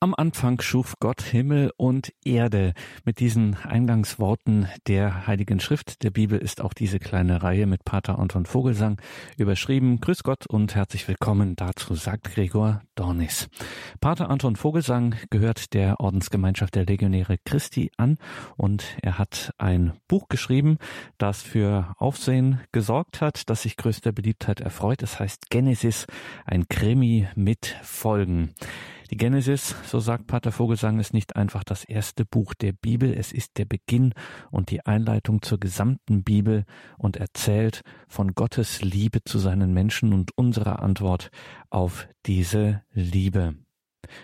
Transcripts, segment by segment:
Am Anfang schuf Gott Himmel und Erde. Mit diesen Eingangsworten der Heiligen Schrift der Bibel ist auch diese kleine Reihe mit Pater Anton Vogelsang überschrieben. Grüß Gott und herzlich willkommen dazu, sagt Gregor Dornis. Pater Anton Vogelsang gehört der Ordensgemeinschaft der Legionäre Christi an und er hat ein Buch geschrieben, das für Aufsehen gesorgt hat, das sich größter Beliebtheit erfreut. Es heißt Genesis, ein Krimi mit Folgen. Die Genesis, so sagt Pater Vogelsang, ist nicht einfach das erste Buch der Bibel, es ist der Beginn und die Einleitung zur gesamten Bibel und erzählt von Gottes Liebe zu seinen Menschen und unserer Antwort auf diese Liebe.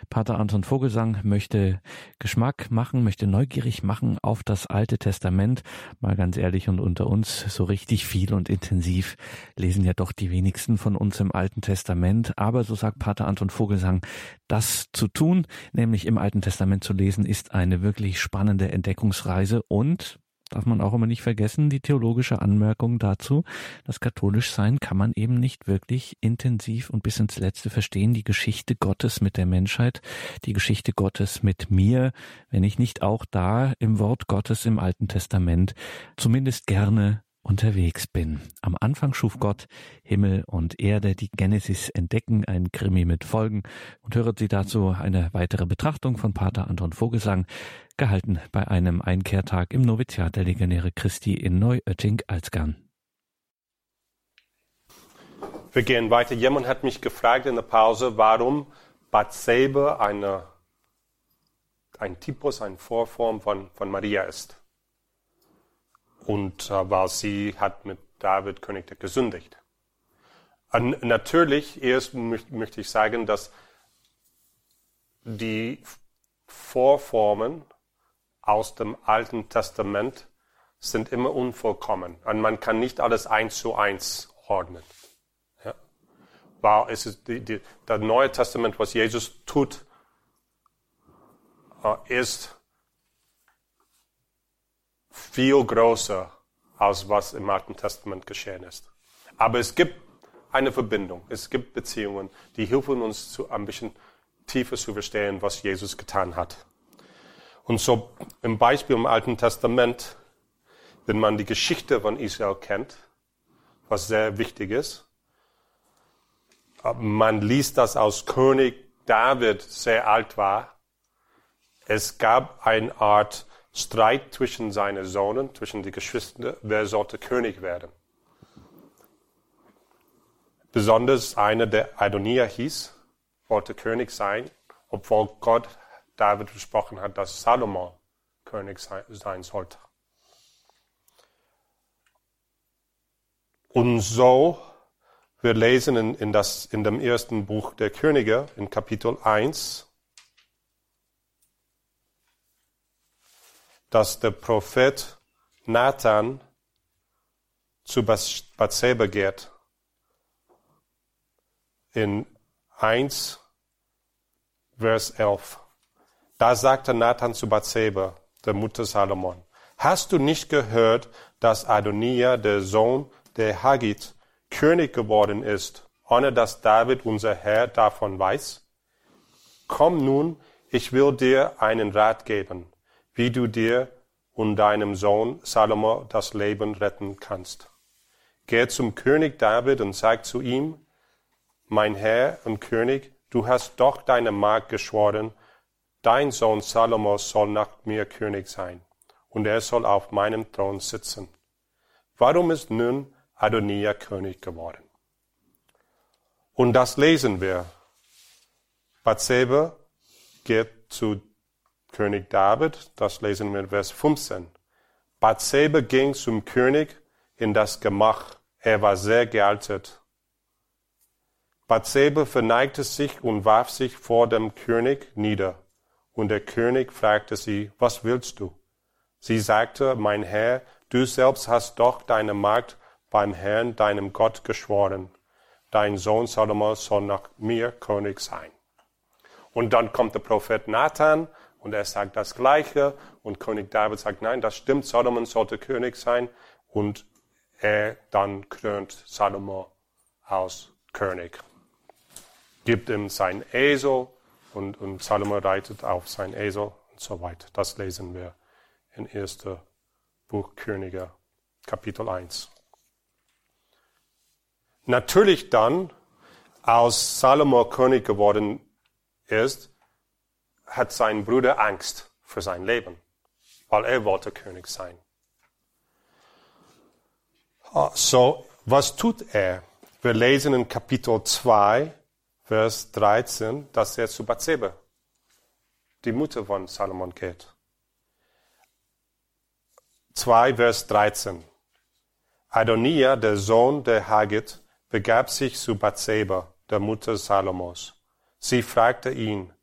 Pater Anton Vogelsang möchte Geschmack machen, möchte neugierig machen auf das Alte Testament. Mal ganz ehrlich und unter uns, so richtig viel und intensiv lesen ja doch die wenigsten von uns im Alten Testament. Aber so sagt Pater Anton Vogelsang, das zu tun, nämlich im Alten Testament zu lesen, ist eine wirklich spannende Entdeckungsreise und darf man auch immer nicht vergessen, die theologische Anmerkung dazu, das katholisch sein kann man eben nicht wirklich intensiv und bis ins Letzte verstehen, die Geschichte Gottes mit der Menschheit, die Geschichte Gottes mit mir, wenn ich nicht auch da im Wort Gottes im Alten Testament zumindest gerne unterwegs bin. Am Anfang schuf Gott Himmel und Erde, die Genesis entdecken, ein Krimi mit Folgen und hören Sie dazu eine weitere Betrachtung von Pater Anton Vogelsang, gehalten bei einem Einkehrtag im Noviziat der Legionäre Christi in Neuötting-Alzgern. Wir gehen weiter. Jemand hat mich gefragt in der Pause, warum Bathseba eine, ein Typus, eine Vorform von, von Maria ist. Und äh, weil sie hat mit David König gesündigt. Und natürlich erst möchte ich sagen, dass die Vorformen aus dem Alten Testament sind immer unvollkommen. Und man kann nicht alles eins zu eins ordnen. Ja? Weil es ist die, die, das Neue Testament, was Jesus tut, uh, ist viel größer, als was im Alten Testament geschehen ist. Aber es gibt eine Verbindung. Es gibt Beziehungen, die helfen uns zu, ein bisschen tiefer zu verstehen, was Jesus getan hat. Und so im Beispiel im Alten Testament, wenn man die Geschichte von Israel kennt, was sehr wichtig ist, man liest das aus König David sehr alt war. Es gab eine Art Streit zwischen seinen Sohnen, zwischen den Geschwistern, wer sollte König werden. Besonders einer, der Adonia hieß, wollte König sein, obwohl Gott David versprochen hat, dass Salomo König sein sollte. Und so, wir lesen in, in, das, in dem ersten Buch der Könige, in Kapitel 1, dass der Prophet Nathan zu Bathseba geht. In 1, Vers 11. Da sagte Nathan zu Bathseba, der Mutter Salomon, hast du nicht gehört, dass Adonia, der Sohn der Hagit, König geworden ist, ohne dass David, unser Herr, davon weiß? Komm nun, ich will dir einen Rat geben, wie du dir und deinem Sohn Salomo das Leben retten kannst. Geh zum König David und sag zu ihm, mein Herr und König, du hast doch deine Magd geschworen, Dein Sohn Salomo soll nach mir König sein, und er soll auf meinem Thron sitzen. Warum ist nun Adonia König geworden? Und das lesen wir. Bathseba geht zu König David, das lesen wir in Vers 15. Bathseba ging zum König in das Gemach. Er war sehr gealtert. Bathseba verneigte sich und warf sich vor dem König nieder. Und der König fragte sie, was willst du? Sie sagte, mein Herr, du selbst hast doch deine Magd beim Herrn, deinem Gott, geschworen. Dein Sohn Salomo soll nach mir König sein. Und dann kommt der Prophet Nathan und er sagt das Gleiche. Und König David sagt, nein, das stimmt, Solomon sollte König sein. Und er dann krönt Salomo als König. Gibt ihm sein Esel, und, und Salomo reitet auf sein Esel und so weiter. Das lesen wir in 1. Buch Könige, Kapitel 1. Natürlich dann, als Salomo König geworden ist, hat sein Bruder Angst für sein Leben, weil er wollte König sein. Ah, so, was tut er? Wir lesen in Kapitel 2, Vers 13, dass er zu Bathseba, die Mutter von Salomon, geht. 2, Vers 13. Adonia, der Sohn der Hagit, begab sich zu Bathseba, der Mutter Salomos. Sie fragte ihn,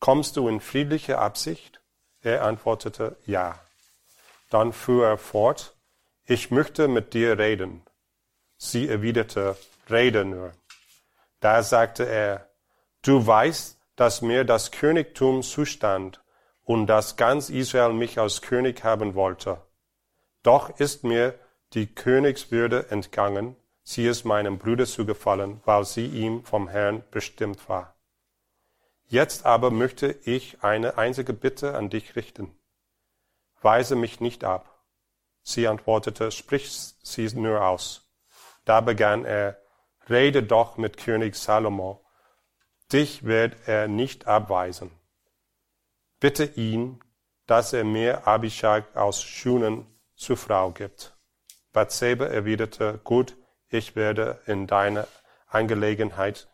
kommst du in friedlicher Absicht? Er antwortete, ja. Dann fuhr er fort, ich möchte mit dir reden. Sie erwiderte, rede nur. Da sagte er, du weißt, dass mir das Königtum zustand und dass ganz Israel mich als König haben wollte. Doch ist mir die Königswürde entgangen, sie ist meinem Bruder zugefallen, weil sie ihm vom Herrn bestimmt war. Jetzt aber möchte ich eine einzige Bitte an dich richten. Weise mich nicht ab. Sie antwortete, sprich sie nur aus. Da begann er, rede doch mit König Salomo, dich wird er nicht abweisen. Bitte ihn, dass er mir Abishag aus Schunen zur Frau gibt. Bathseba erwiderte, gut, ich werde in deiner Angelegenheit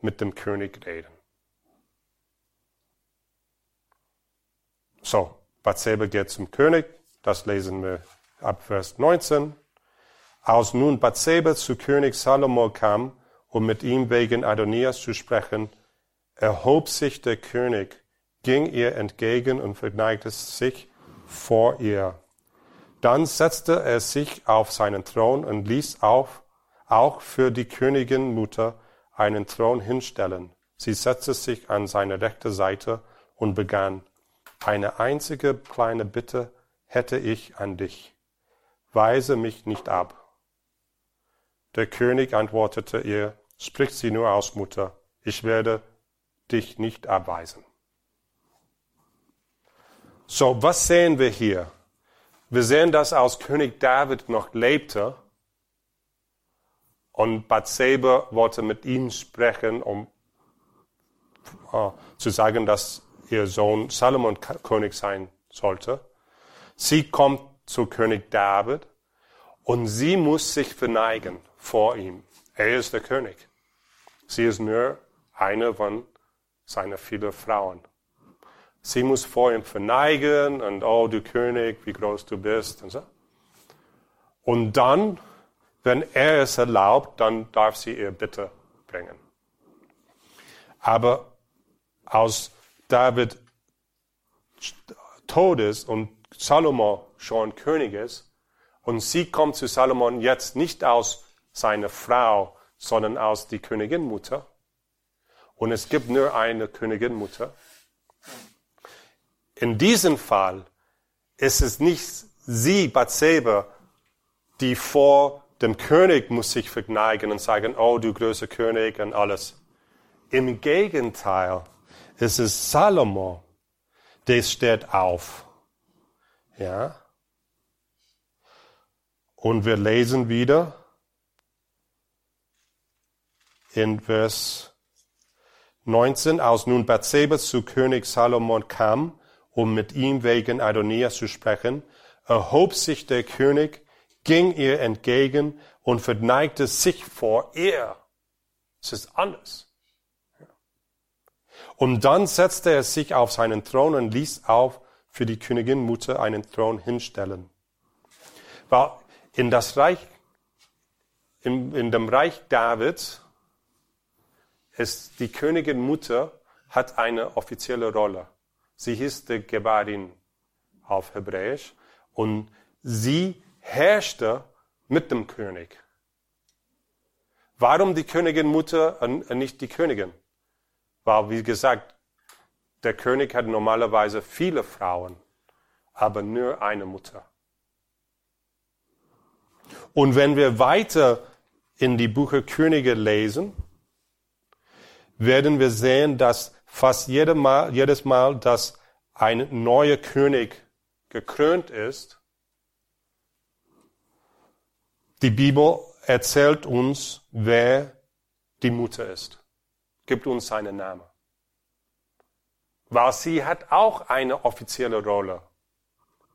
mit dem König reden. So, Bathseba geht zum König, das lesen wir ab Vers 19. Als nun Bathseba zu König Salomo kam, um mit ihm wegen Adonias zu sprechen, erhob sich der König, ging ihr entgegen und verneigte sich vor ihr. Dann setzte er sich auf seinen Thron und ließ auf, auch für die Königin Mutter einen Thron hinstellen. Sie setzte sich an seine rechte Seite und begann, eine einzige kleine Bitte hätte ich an dich. Weise mich nicht ab. Der König antwortete ihr, sprich sie nur aus, Mutter, ich werde dich nicht abweisen. So, was sehen wir hier? Wir sehen, dass als König David noch lebte und Bathseba wollte mit ihm sprechen, um uh, zu sagen, dass ihr Sohn Salomon König sein sollte. Sie kommt zu König David und sie muss sich verneigen vor ihm. Er ist der König. Sie ist nur eine von seinen vielen Frauen. Sie muss vor ihm verneigen und, oh, du König, wie groß du bist und so. Und dann, wenn er es erlaubt, dann darf sie ihr Bitte bringen. Aber aus David tot ist und Salomo schon König ist, und sie kommt zu Salomon jetzt nicht aus seiner Frau, sondern aus die Königinmutter. Und es gibt nur eine Königinmutter. In diesem Fall ist es nicht sie, Bathseba, die vor dem König muss sich verneigen und sagen, oh, du größer König und alles. Im Gegenteil ist es Salomo, der steht auf. Ja. Und wir lesen wieder in Vers 19, als nun Bathseba zu König Salomon kam, um mit ihm wegen Adonias zu sprechen, erhob sich der König, ging ihr entgegen und verneigte sich vor ihr. Es ist anders. Und dann setzte er sich auf seinen Thron und ließ auf für die Königin Mutter einen Thron hinstellen. Weil in das Reich, in, in dem Reich Davids, ist die Königin Mutter hat eine offizielle Rolle. Sie hieß die Gebarin auf Hebräisch und sie herrschte mit dem König. Warum die Königin Mutter und nicht die Königin? Weil, wie gesagt, der König hat normalerweise viele Frauen, aber nur eine Mutter. Und wenn wir weiter in die Bücher Könige lesen, werden wir sehen, dass fast jede Mal, jedes Mal, dass ein neuer König gekrönt ist, die Bibel erzählt uns, wer die Mutter ist, gibt uns seinen Namen. Weil sie hat auch eine offizielle Rolle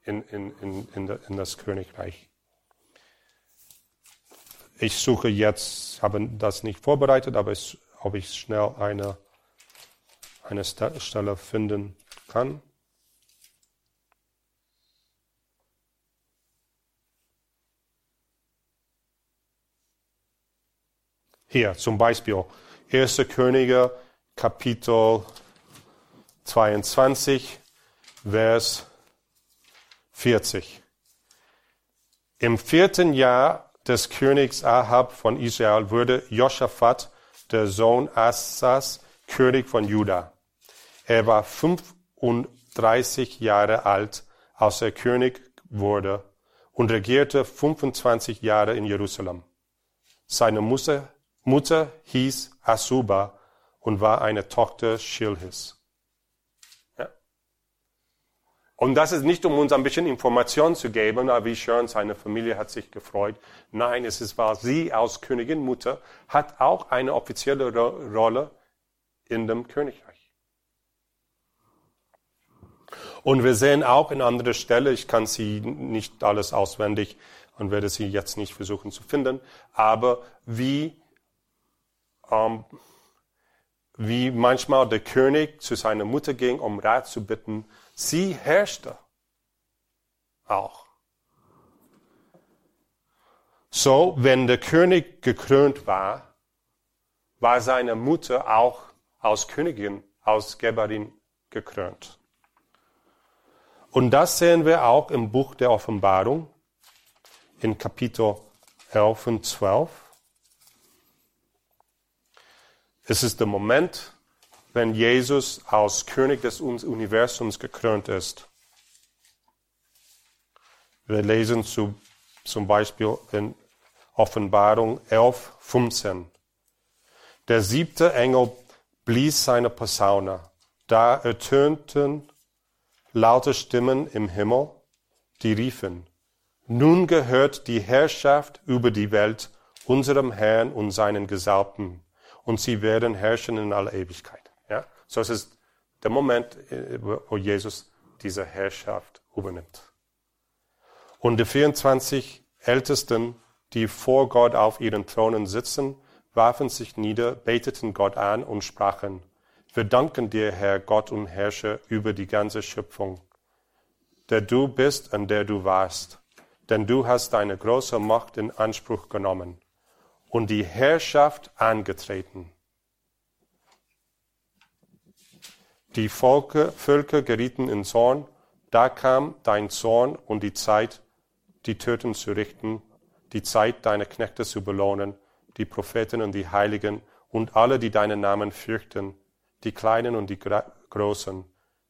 in, in, in, in, in das Königreich. Ich suche jetzt, habe das nicht vorbereitet, aber ich, ob ich schnell eine, eine Stelle finden kann. Hier zum Beispiel 1. Könige Kapitel 22, Vers 40. Im vierten Jahr des Königs Ahab von Israel wurde Josaphat, der Sohn Assas, König von Juda. Er war 35 Jahre alt, als er König wurde und regierte 25 Jahre in Jerusalem. Seine Mutter Mutter hieß Asuba und war eine Tochter Schilhis. Ja. Und das ist nicht, um uns ein bisschen Information zu geben, aber wie schön, seine Familie hat sich gefreut. Nein, es weil sie als Königin Mutter hat auch eine offizielle Rolle in dem Königreich. Und wir sehen auch in anderer Stelle, ich kann sie nicht alles auswendig und werde sie jetzt nicht versuchen zu finden, aber wie ähm, wie manchmal der König zu seiner Mutter ging, um Rat zu bitten. Sie herrschte auch. So, wenn der König gekrönt war, war seine Mutter auch als Königin, als Geberin gekrönt. Und das sehen wir auch im Buch der Offenbarung in Kapitel 11 und 12. Es ist der Moment, wenn Jesus als König des Universums gekrönt ist. Wir lesen zu, zum Beispiel in Offenbarung 11, 15. Der siebte Engel blies seine Posaune. Da ertönten laute Stimmen im Himmel, die riefen, nun gehört die Herrschaft über die Welt unserem Herrn und seinen Gesalbten und sie werden herrschen in aller Ewigkeit. Ja? So es ist der Moment, äh, wo Jesus diese Herrschaft übernimmt. Und die 24 Ältesten, die vor Gott auf ihren Thronen sitzen, warfen sich nieder, beteten Gott an und sprachen, wir danken dir, Herr Gott und Herrscher über die ganze Schöpfung, der du bist und der du warst, denn du hast deine große Macht in Anspruch genommen und die Herrschaft angetreten. Die Volke, Völker gerieten in Zorn, da kam dein Zorn und die Zeit, die Töten zu richten, die Zeit, deine Knechte zu belohnen, die Propheten und die Heiligen und alle, die deinen Namen fürchten, die Kleinen und die Großen,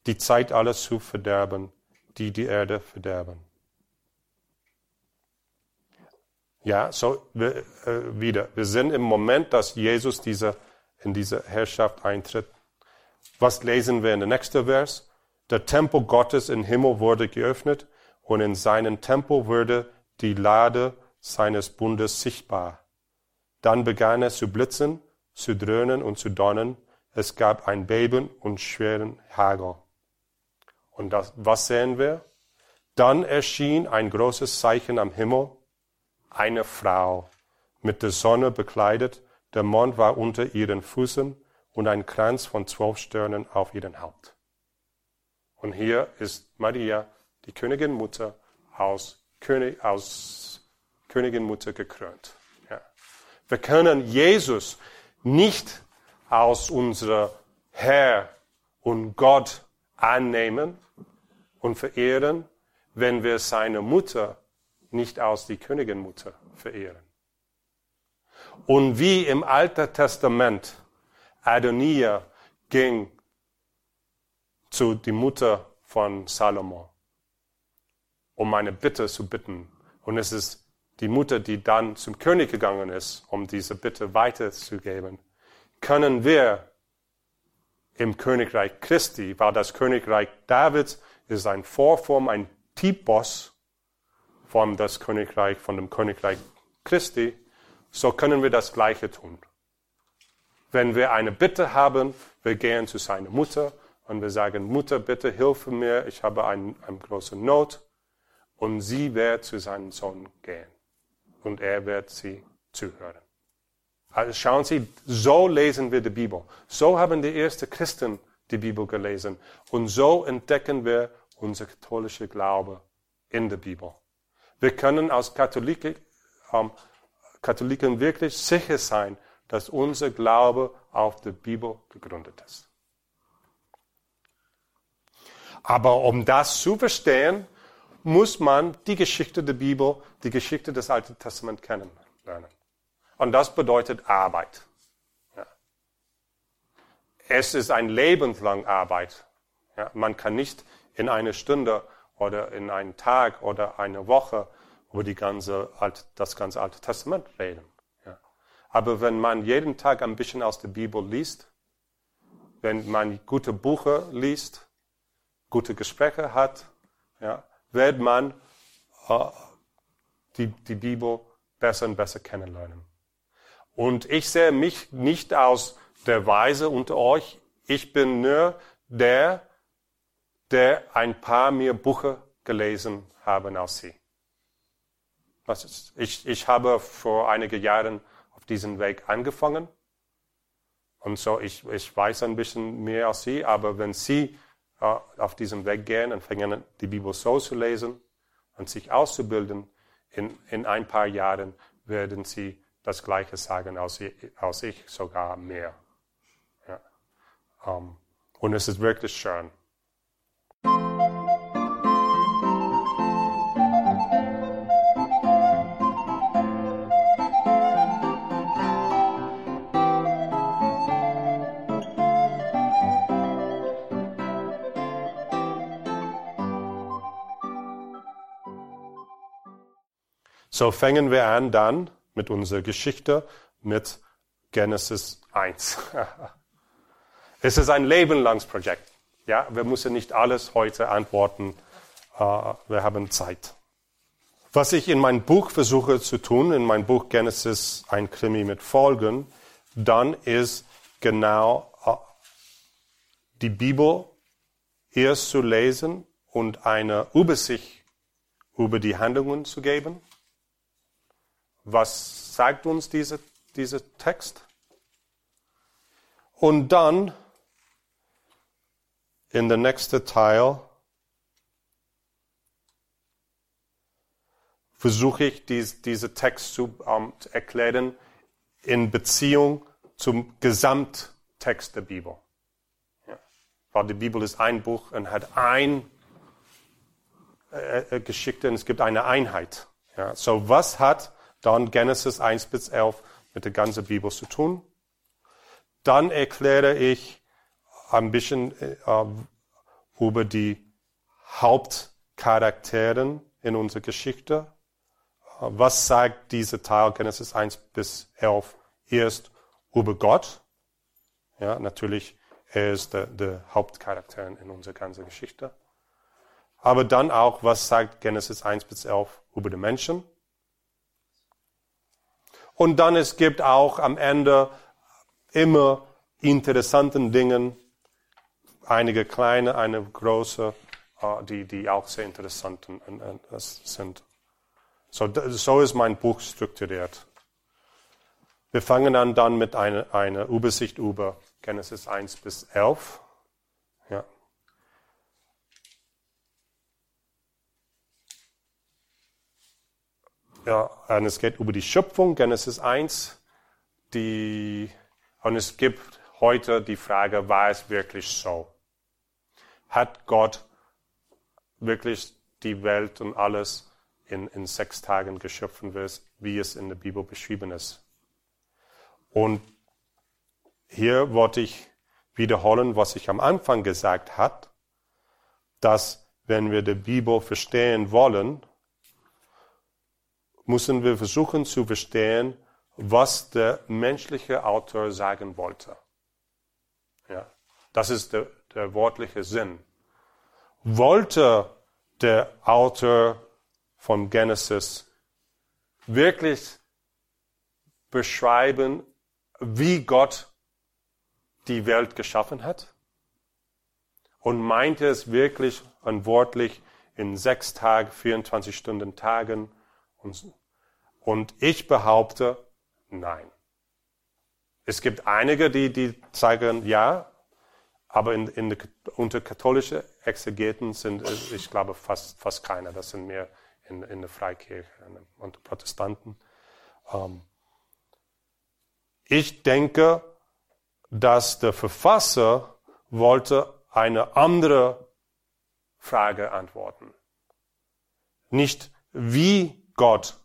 die Zeit alles zu verderben, die die Erde verderben. Ja, so wir, äh, wieder. Wir sind im Moment, dass Jesus diese, in diese Herrschaft eintritt. Was lesen wir in der nächsten Vers? Der Tempel Gottes im Himmel wurde geöffnet und in seinem Tempel wurde die Lade seines Bundes sichtbar. Dann begann es zu blitzen, zu dröhnen und zu donnern. Es gab ein Beben und schweren Hagel. Und das, was sehen wir? Dann erschien ein großes Zeichen am Himmel eine Frau, mit der Sonne bekleidet, der Mond war unter ihren Füßen und ein Kranz von zwölf Sternen auf ihren Haupt. Und hier ist Maria, die Königin Mutter, aus, König, aus Königin Mutter gekrönt. Ja. Wir können Jesus nicht als unser Herr und Gott annehmen und verehren, wenn wir seine Mutter nicht als die Königinmutter verehren. Und wie im Alten Testament Adonia ging zu die Mutter von Salomo, um eine Bitte zu bitten. Und es ist die Mutter, die dann zum König gegangen ist, um diese Bitte weiterzugeben. Können wir im Königreich Christi, weil das Königreich Davids ist ein Vorform, ein Typos von das Königreich, von dem Königreich Christi, so können wir das Gleiche tun. Wenn wir eine Bitte haben, wir gehen zu seiner Mutter und wir sagen, Mutter, bitte hilfe mir, ich habe eine, eine große Not. Und sie wird zu seinem Sohn gehen. Und er wird sie zuhören. Also schauen Sie, so lesen wir die Bibel. So haben die ersten Christen die Bibel gelesen. Und so entdecken wir unser katholischer Glaube in der Bibel. Wir können als Katholiken, ähm, Katholiken wirklich sicher sein, dass unser Glaube auf der Bibel gegründet ist. Aber um das zu verstehen, muss man die Geschichte der Bibel, die Geschichte des Alten Testaments kennenlernen. Und das bedeutet Arbeit. Ja. Es ist ein lebenslang Arbeit. Ja. Man kann nicht in einer Stunde oder in einem Tag oder eine Woche über die ganze Alt, das ganze Alte Testament reden. Ja. Aber wenn man jeden Tag ein bisschen aus der Bibel liest, wenn man gute Bücher liest, gute Gespräche hat, ja, wird man äh, die, die Bibel besser und besser kennenlernen. Und ich sehe mich nicht als der Weise unter euch. Ich bin nur der, der ein paar mehr Bücher gelesen haben als Sie. Ich, ich habe vor einigen Jahren auf diesem Weg angefangen. Und so, ich, ich weiß ein bisschen mehr als Sie, aber wenn Sie äh, auf diesem Weg gehen und fangen die Bibel so zu lesen und sich auszubilden, in, in ein paar Jahren werden Sie das Gleiche sagen als ich, als ich sogar mehr. Ja. Um, ähm, und es ist wirklich schön. So fangen wir an dann mit unserer Geschichte mit Genesis 1. es ist ein lebenlanges Projekt. Ja, wir müssen nicht alles heute antworten. Uh, wir haben Zeit. Was ich in meinem Buch versuche zu tun, in meinem Buch Genesis, ein Krimi mit Folgen, dann ist genau uh, die Bibel erst zu lesen und eine Übersicht über die Handlungen zu geben was sagt uns dieser diese Text? Und dann in der nächsten Teil versuche ich dies, diesen Text zu, um, zu erklären in Beziehung zum Gesamttext der Bibel. Ja. Weil die Bibel ist ein Buch und hat ein äh, äh Geschichte und es gibt eine Einheit. Ja. So was hat dann Genesis 1 bis 11 mit der ganzen Bibel zu tun. Dann erkläre ich ein bisschen äh, über die Hauptcharakteren in unserer Geschichte. Was sagt dieser Teil Genesis 1 bis 11 erst über Gott? Ja, natürlich, er ist der, der Hauptcharakter in unserer ganzen Geschichte. Aber dann auch, was sagt Genesis 1 bis 11 über die Menschen? Und dann es gibt auch am Ende immer interessanten Dingen, einige kleine, eine große, äh, die, die auch sehr interessant sind. So, so ist mein Buch strukturiert. Wir fangen an dann mit einer, einer Übersicht über Genesis 1 bis 11. Ja, und es geht über die Schöpfung, Genesis 1. Die, und es gibt heute die Frage, war es wirklich so? Hat Gott wirklich die Welt und alles in, in sechs Tagen geschaffen, wie es in der Bibel beschrieben ist? Und hier wollte ich wiederholen, was ich am Anfang gesagt habe, dass wenn wir die Bibel verstehen wollen, müssen wir versuchen zu verstehen, was der menschliche Autor sagen wollte. Ja. Das ist der, der wortliche Sinn. Wollte der Autor von Genesis wirklich beschreiben, wie Gott die Welt geschaffen hat? Und meinte es wirklich und wortlich in sechs Tagen, 24 Stunden Tagen? Und, und ich behaupte, nein. Es gibt einige, die, die zeigen, ja, aber in, in, unter katholische Exegeten sind, ich glaube, fast, fast keiner. Das sind mehr in, in der Freikirche unter Protestanten. Ähm, ich denke, dass der Verfasser wollte eine andere Frage antworten. Nicht wie Gott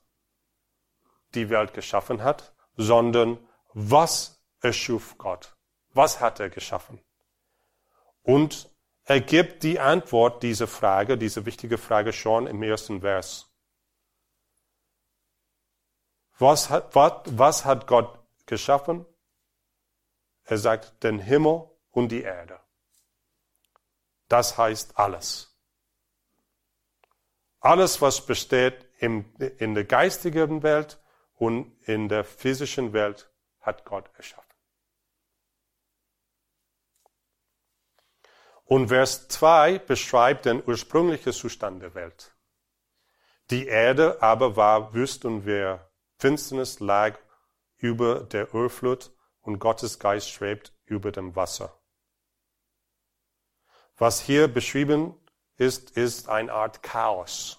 die Welt geschaffen hat, sondern was erschuf Gott? Was hat er geschaffen? Und er gibt die Antwort dieser Frage, diese wichtige Frage schon im ersten Vers. Was hat, was, was hat Gott geschaffen? Er sagt den Himmel und die Erde. Das heißt alles. Alles, was besteht im, in der geistigen Welt und in der physischen Welt, hat Gott erschaffen. Und Vers 2 beschreibt den ursprünglichen Zustand der Welt. Die Erde aber war wüst und wehr. Finsternis lag über der Ölflut und Gottes Geist schwebt über dem Wasser. Was hier beschrieben ist, ist eine Art Chaos.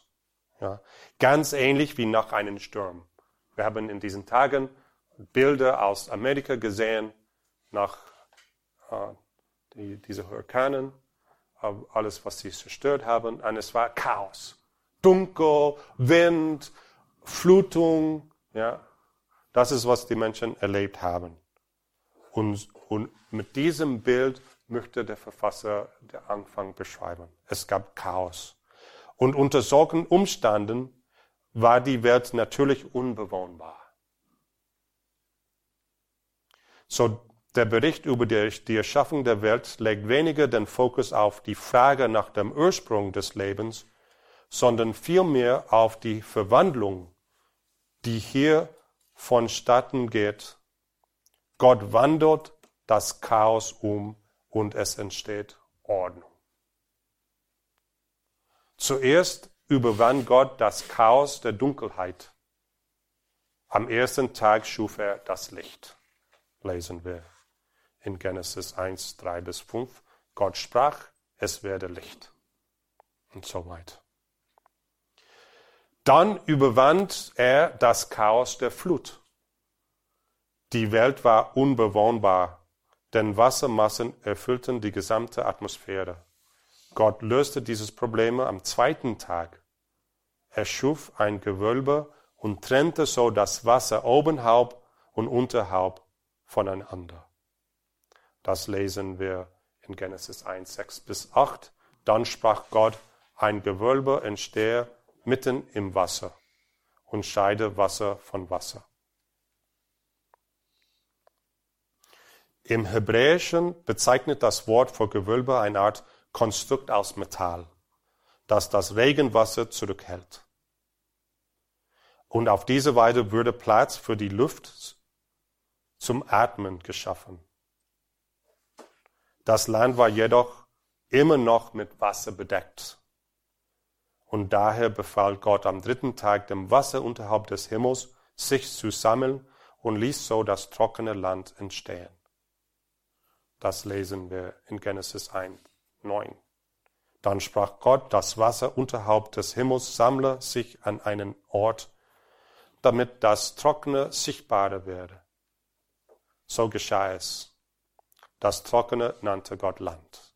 Ja, ganz ähnlich wie nach einem Sturm. Wir haben in diesen Tagen Bilder aus Amerika gesehen, nach äh, die, diese Hurrikanen, äh, alles, was sie zerstört haben. Und es war Chaos. Dunkel, Wind, Flutung. Ja, das ist, was die Menschen erlebt haben. Und, und mit diesem Bild möchte der Verfasser den Anfang beschreiben. Es gab Chaos. Und unter solchen Umständen war die Welt natürlich unbewohnbar. So, der Bericht über die, Erschaffung der Welt legt weniger den Fokus auf die Frage nach dem Ursprung des Lebens, sondern vielmehr auf die Verwandlung, die hier vonstatten geht. Gott wandelt das Chaos um und es entsteht Ordnung. Zuerst überwand Gott das Chaos der Dunkelheit. Am ersten Tag schuf er das Licht, lesen wir in Genesis 1, 3 bis 5. Gott sprach, es werde Licht. Und so weiter. Dann überwand er das Chaos der Flut. Die Welt war unbewohnbar, denn Wassermassen erfüllten die gesamte Atmosphäre. Gott löste dieses Problem am zweiten Tag. Er schuf ein Gewölbe und trennte so das Wasser obenhalb und unterhalb voneinander. Das lesen wir in Genesis 1, 6 bis 8. Dann sprach Gott, ein Gewölbe entstehe mitten im Wasser und scheide Wasser von Wasser. Im Hebräischen bezeichnet das Wort für Gewölbe eine Art Konstrukt aus Metall, das das Regenwasser zurückhält. Und auf diese Weise würde Platz für die Luft zum Atmen geschaffen. Das Land war jedoch immer noch mit Wasser bedeckt. Und daher befahl Gott am dritten Tag dem Wasser unterhalb des Himmels, sich zu sammeln und ließ so das trockene Land entstehen. Das lesen wir in Genesis 1, 9. Dann sprach Gott, das Wasser unterhalb des Himmels sammle sich an einen Ort, damit das Trockene sichtbarer werde. So geschah es. Das Trockene nannte Gott Land.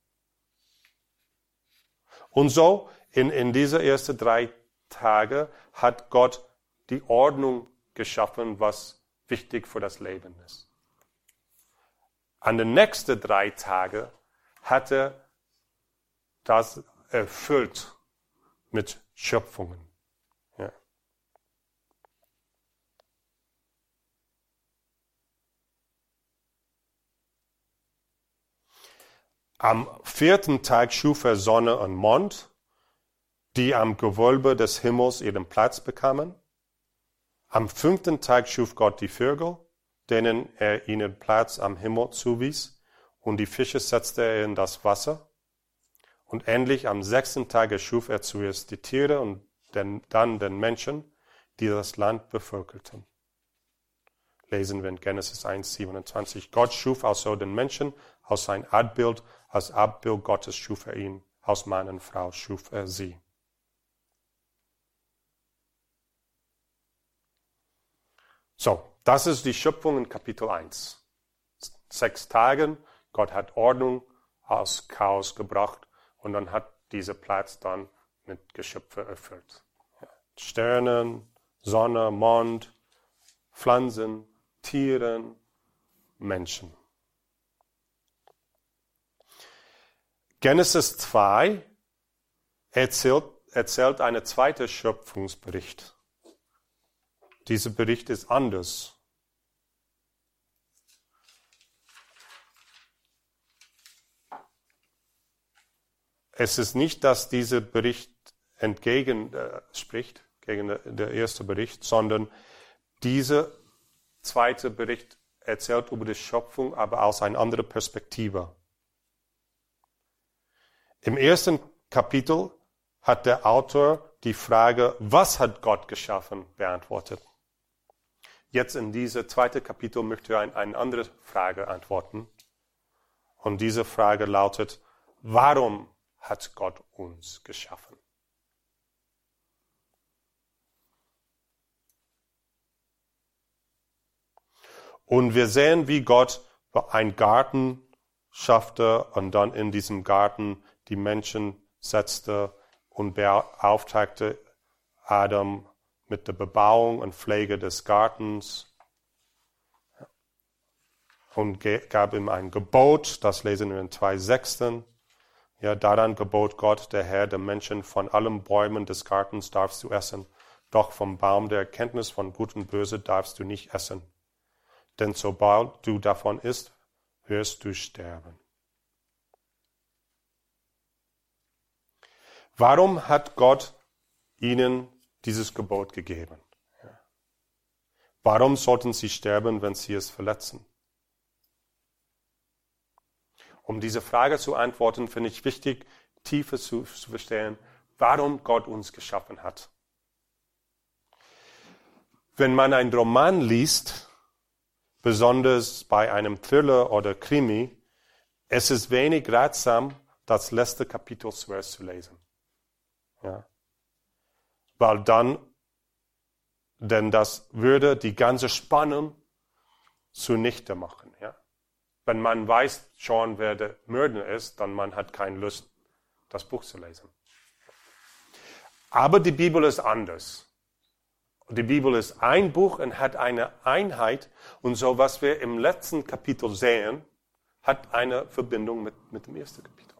Und so, in, in diese ersten drei Tage hat Gott die Ordnung geschaffen, was wichtig für das Leben ist. An den nächsten drei Tagen hat er das erfüllt mit Schöpfungen. Ja. Am vierten Tag schuf er Sonne und Mond, die am Gewölbe des Himmels ihren Platz bekamen. Am fünften Tag schuf Gott die Vögel, denen er ihnen Platz am Himmel zuwies, und die Fische setzte er in das Wasser. Und endlich am sechsten Tag erschuf er zuerst die Tiere und dann den Menschen, die das Land bevölkerten. Lesen wir in Genesis 1, 27. Gott schuf also den Menschen aus sein Abbild, als Abbild Gottes schuf er ihn, aus Mann und Frau schuf er sie. So, das ist die Schöpfung in Kapitel 1. Sechs Tagen, Gott hat Ordnung aus Chaos gebracht und dann hat dieser Platz dann mit Geschöpfe erfüllt. Sternen, Sonne, Mond, Pflanzen, Tieren, Menschen. Genesis 2 erzählt, erzählt einen zweiten Schöpfungsbericht. Dieser Bericht ist anders. Es ist nicht, dass dieser Bericht entgegenspricht, äh, gegen der erste Bericht, sondern dieser zweite Bericht erzählt über die Schöpfung, aber aus einer anderen Perspektive. Im ersten Kapitel hat der Autor die Frage, was hat Gott geschaffen, beantwortet. Jetzt in diese zweite Kapitel möchte ich ein, eine andere Frage antworten. Und diese Frage lautet, warum hat Gott uns geschaffen? Und wir sehen, wie Gott einen Garten schaffte und dann in diesem Garten die Menschen setzte und beauftragte Adam mit der Bebauung und Pflege des Gartens und gab ihm ein Gebot, das lesen wir in zwei Sechsten. Ja, daran gebot Gott, der Herr, dem Menschen, von allen Bäumen des Gartens darfst du essen, doch vom Baum der Erkenntnis von Gut und Böse darfst du nicht essen. Denn sobald du davon isst, wirst du sterben. Warum hat Gott ihnen dieses Gebot gegeben. Warum sollten sie sterben, wenn sie es verletzen? Um diese Frage zu antworten, finde ich wichtig, tiefer zu, zu verstehen, warum Gott uns geschaffen hat. Wenn man einen Roman liest, besonders bei einem Thriller oder Krimi, es ist wenig ratsam, das letzte Kapitel zuerst zu lesen. Ja weil dann, denn das würde die ganze Spannung zunichte machen. Wenn man weiß schon, wer der Mörder ist, dann man hat keine Lust, das Buch zu lesen. Aber die Bibel ist anders. Die Bibel ist ein Buch und hat eine Einheit. Und so, was wir im letzten Kapitel sehen, hat eine Verbindung mit, mit dem ersten Kapitel.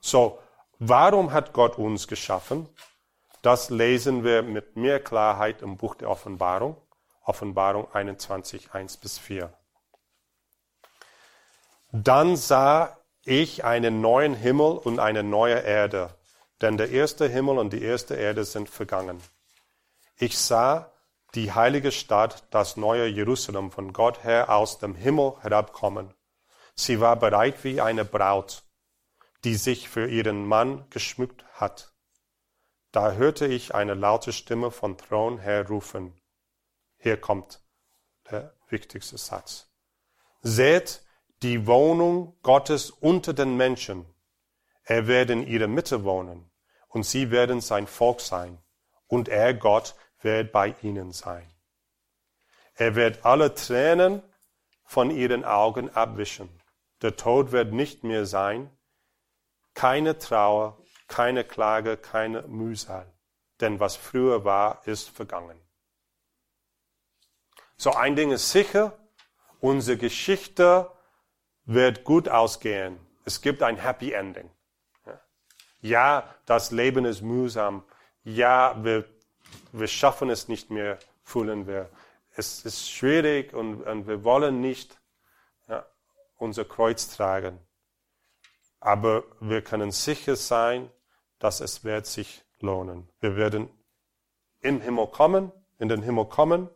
So, warum hat Gott uns geschaffen? Das lesen wir mit mehr Klarheit im Buch der Offenbarung, Offenbarung 21, 1 bis 4. Dann sah ich einen neuen Himmel und eine neue Erde, denn der erste Himmel und die erste Erde sind vergangen. Ich sah die heilige Stadt, das neue Jerusalem von Gott her aus dem Himmel herabkommen. Sie war bereit wie eine Braut, die sich für ihren Mann geschmückt hat. Da hörte ich eine laute Stimme von Thron her rufen. Hier kommt der wichtigste Satz. Seht die Wohnung Gottes unter den Menschen. Er wird in ihrer Mitte wohnen und sie werden sein Volk sein und er, Gott, wird bei ihnen sein. Er wird alle Tränen von ihren Augen abwischen. Der Tod wird nicht mehr sein, keine Trauer, keine Klage, keine Mühsal. Denn was früher war, ist vergangen. So ein Ding ist sicher, unsere Geschichte wird gut ausgehen. Es gibt ein Happy Ending. Ja, das Leben ist mühsam. Ja, wir, wir schaffen es nicht mehr, fühlen wir. Es ist schwierig und, und wir wollen nicht ja, unser Kreuz tragen. aber wir können sicher sein, dass es wird sich lohnen. Wir werden im Himmel kommen, in den Himmel kommen.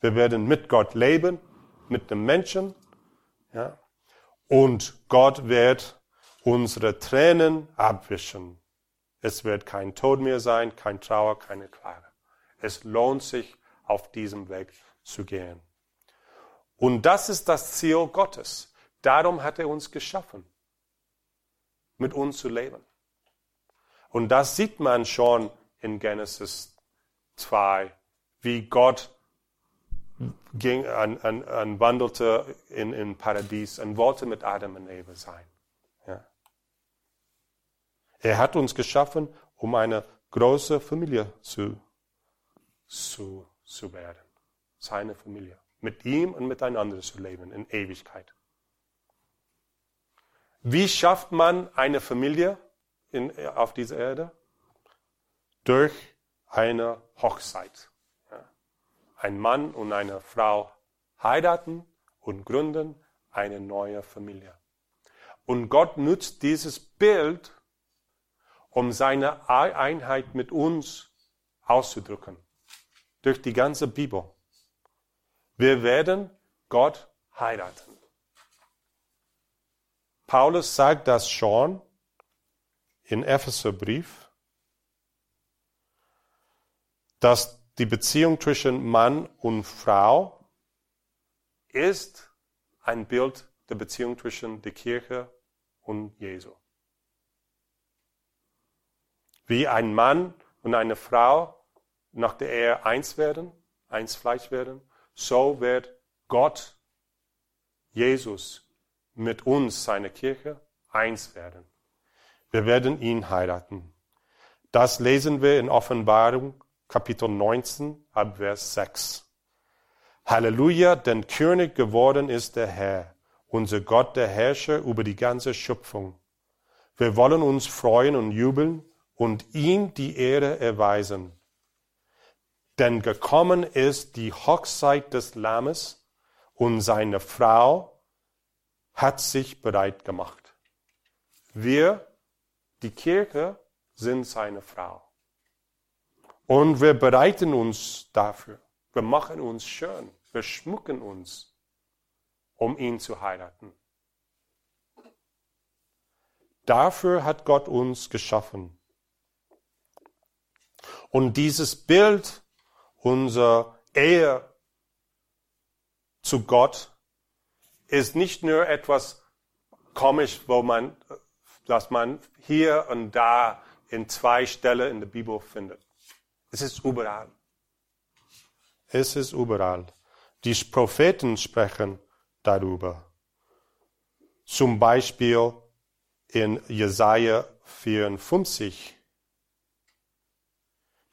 Wir werden mit Gott leben, mit dem Menschen. Ja. Und Gott wird unsere Tränen abwischen. Es wird kein Tod mehr sein, kein Trauer, keine Klage. Es lohnt sich, auf diesem Weg zu gehen. Und das ist das Ziel Gottes. Darum hat er uns geschaffen, mit uns zu leben. Und das sieht man schon in Genesis 2, wie Gott ging, an, an, an wandelte in, in Paradies und wollte mit Adam und Eva sein. Ja. Er hat uns geschaffen, um eine große Familie zu, zu, zu werden. Seine Familie. Mit ihm und miteinander zu leben in Ewigkeit. Wie schafft man eine Familie in, auf dieser Erde? Durch eine Hochzeit. Ein Mann und eine Frau heiraten und gründen eine neue Familie. Und Gott nutzt dieses Bild, um seine Einheit mit uns auszudrücken. Durch die ganze Bibel. Wir werden Gott heiraten. Paulus sagt das schon in Epheserbrief, dass die Beziehung zwischen Mann und Frau ist ein Bild der Beziehung zwischen der Kirche und Jesu. Wie ein Mann und eine Frau nach der Ehe eins werden, eins Fleisch werden, so wird Gott, Jesus, mit uns, seine Kirche, eins werden. Wir werden ihn heiraten. Das lesen wir in Offenbarung Kapitel 19 ab Vers 6. Halleluja, denn König geworden ist der Herr, unser Gott, der Herrscher über die ganze Schöpfung. Wir wollen uns freuen und jubeln und ihm die Ehre erweisen. Denn gekommen ist die Hochzeit des Lammes und seine Frau hat sich bereit gemacht. Wir, die Kirche, sind seine Frau. Und wir bereiten uns dafür. Wir machen uns schön. Wir schmucken uns, um ihn zu heiraten. Dafür hat Gott uns geschaffen. Und dieses Bild unserer Ehe zu Gott ist nicht nur etwas komisch, wo man, dass man hier und da in zwei Stellen in der Bibel findet. Es ist überall. Es ist überall. Die Propheten sprechen darüber. Zum Beispiel in Jesaja 54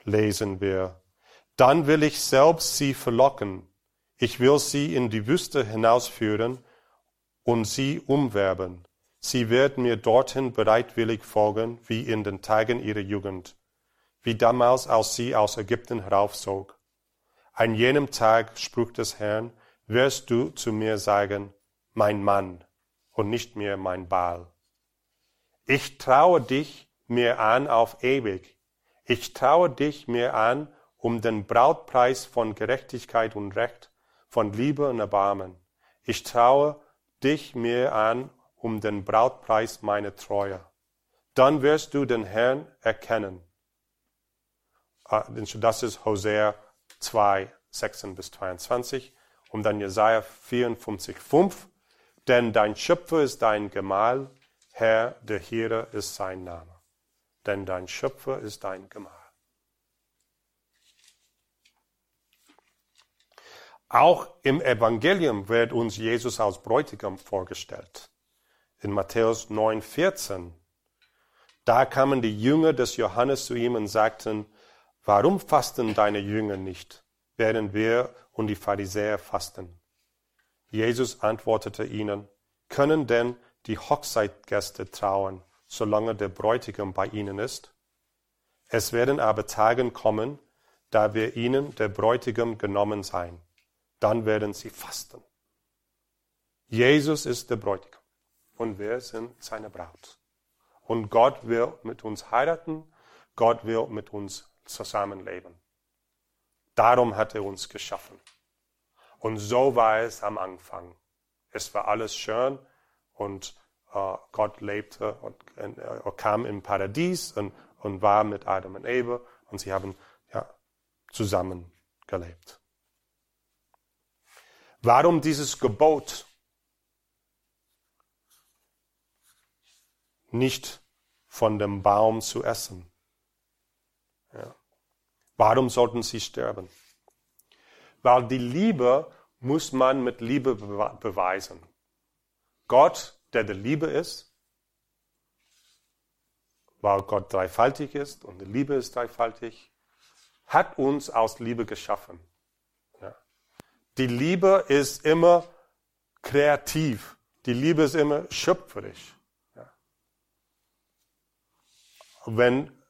lesen wir, dann will ich selbst sie verlocken ich will sie in die Wüste hinausführen und sie umwerben. Sie werden mir dorthin bereitwillig folgen, wie in den Tagen ihrer Jugend, wie damals, als sie aus Ägypten heraufzog. An jenem Tag, sprach des Herrn, wirst du zu mir sagen, mein Mann und nicht mehr mein Baal. Ich traue dich mir an auf ewig. Ich traue dich mir an um den Brautpreis von Gerechtigkeit und Recht von Liebe und Erbarmen. Ich traue dich mir an um den Brautpreis meiner Treue. Dann wirst du den Herrn erkennen. Ah, das ist Hosea 2, 16 bis 22. Und dann Jesaja 54, 5. Denn dein Schöpfer ist dein Gemahl, Herr der Heere ist sein Name. Denn dein Schöpfer ist dein Gemahl. Auch im Evangelium wird uns Jesus als Bräutigam vorgestellt. In Matthäus 9, 14. Da kamen die Jünger des Johannes zu ihm und sagten, warum fasten deine Jünger nicht, während wir und die Pharisäer fasten? Jesus antwortete ihnen, können denn die Hochzeitgäste trauen, solange der Bräutigam bei ihnen ist? Es werden aber Tagen kommen, da wir ihnen der Bräutigam genommen sein dann werden sie fasten. Jesus ist der Bräutigam und wir sind seine Braut. Und Gott will mit uns heiraten. Gott will mit uns zusammenleben. Darum hat er uns geschaffen. Und so war es am Anfang. Es war alles schön und äh, Gott lebte und äh, kam im Paradies und, und war mit Adam und Eva und sie haben ja, zusammen gelebt. Warum dieses Gebot nicht von dem Baum zu essen? Warum sollten sie sterben? Weil die Liebe muss man mit Liebe beweisen. Gott, der der Liebe ist, weil Gott dreifaltig ist und die Liebe ist dreifaltig, hat uns aus Liebe geschaffen. Ja. Die Liebe ist immer kreativ. Die Liebe ist immer schöpferisch. Ja. Wenn